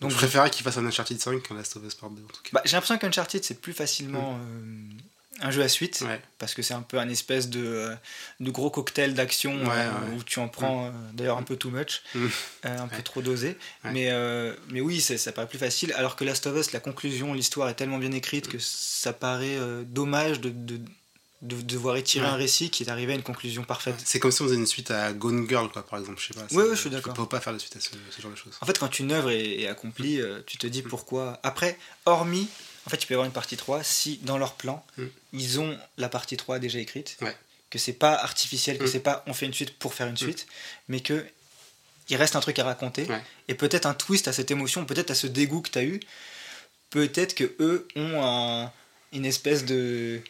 B: Donc, je préférais qu'ils fassent un Uncharted 5 qu'un Last of Us Part 2 en tout cas.
A: Bah, J'ai l'impression qu'Uncharted c'est plus facilement. Mmh. Euh, un jeu à suite, parce que c'est un peu un espèce de, euh, de gros cocktail d'action euh, où tu en prends mm. euh, d'ailleurs un peu too much, mm. un peu trop dosé. Mais, mais oui, ça paraît plus facile, alors que Last of Us, la conclusion, l'histoire est tellement bien écrite que ça paraît dommage de, de, de, devoir étirer un récit qui est arrivé à une conclusion parfaite.
B: C'est comme si on faisait une suite à Gone Girl, quoi, par exemple, je sais pas.
A: Oui, je suis d'accord.
B: Peux pas faire de suite à ce, genre de choses.
A: En fait, quand une œuvre est, est accomplie, tu te dis mm. pourquoi. Après, hormis en fait, il peut y avoir une partie 3 si dans leur plan, hmm. ils ont la partie 3 déjà écrite, que c'est pas artificiel, que hmm. c'est pas on fait une suite pour faire une hmm. suite, mais que il reste un truc à raconter.
B: Ouais.
A: Et peut-être un twist à cette émotion, peut-être à ce dégoût que tu as eu. Peut-être que eux ont un- une espèce de,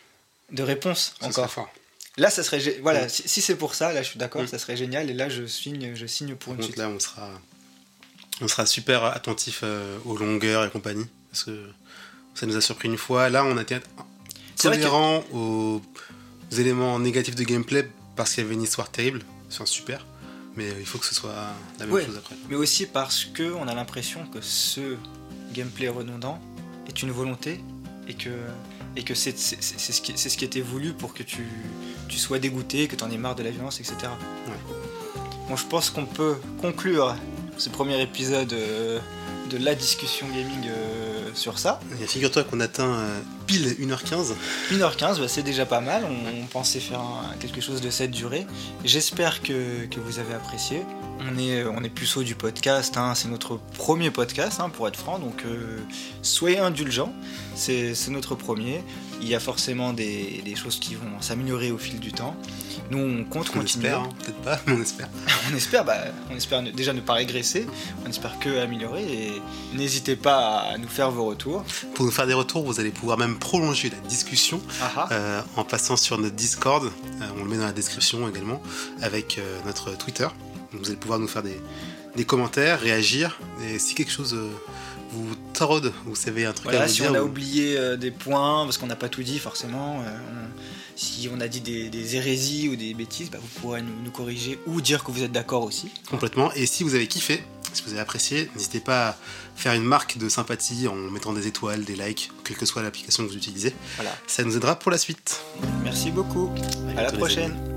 A: de réponse
B: Ça
A: encore.
B: fort.
A: Là, ça serait. gé- Voilà,
B: Mm.
A: si, si c'est pour ça, là, je suis d'accord,
B: Mm.
A: ça serait génial. Et là, je signe, je signe pour une
B: contre,
A: suite.
B: là, on sera, on sera super attentif euh, aux longueurs et compagnie. Parce que ça nous a surpris une fois. Là, on a été
A: C'est vrai que-
B: tolérant aux éléments négatifs de gameplay parce qu'il y avait une histoire terrible. C'est un super. Mais euh, il faut que ce soit la même
A: Ouais.
B: chose après.
A: Mais aussi parce que on a l'impression que ce gameplay redondant est une volonté et que, et que c'est ce, qui- c'est ce qui était voulu pour que tu, tu sois dégoûté, que tu en aies marre de la violence, etc. Bon, je pense qu'on peut conclure ce premier épisode euh, de la discussion gaming euh, sur ça.
B: Et Figure-toi qu'on atteint euh, pile 1h15.
A: 1h15, bah, c'est déjà pas mal. On, on pensait faire un- quelque chose de cette durée. J'espère que, que vous avez apprécié. On est, on est puceau du podcast. hein. C'est notre premier podcast, hein, pour être franc. Donc, euh, soyez indulgents. C'est c'est notre premier. Il y a forcément des, des choses qui vont s'améliorer au fil du temps. Nous, on compte
B: On
A: continuer.
B: espère, hein. peut-être pas, mais [LAUGHS] on espère.
A: On espère, bah, on espère ne- déjà ne pas régresser. On espère que améliorer. Et n'hésitez pas à nous faire vos retours.
B: Pour nous faire des retours, vous allez pouvoir même prolonger la discussion
A: Ah ah.
B: euh, en passant sur notre Discord. Euh, on le met dans la description également, avec euh, notre Twitter. Vous allez pouvoir nous faire des, des commentaires, réagir. Et si quelque chose euh, vous taraude, vous savez un truc à
A: Voilà,
B: nous
A: si
B: dire,
A: on a
B: ou-
A: oublié euh, des points, parce qu'on n'a pas tout dit forcément, euh, on- si on a dit des, des hérésies ou des bêtises, bah, vous pourrez nous, nous corriger ou dire que vous êtes d'accord aussi.
B: complètement. Et si vous avez kiffé, si vous avez apprécié, n'hésitez pas à faire une marque de sympathie en mettant des étoiles, des likes, quelle que soit l'application que vous utilisez.
A: Voilà.
B: Ça nous aidera pour la suite.
A: Merci beaucoup. À la prochaine.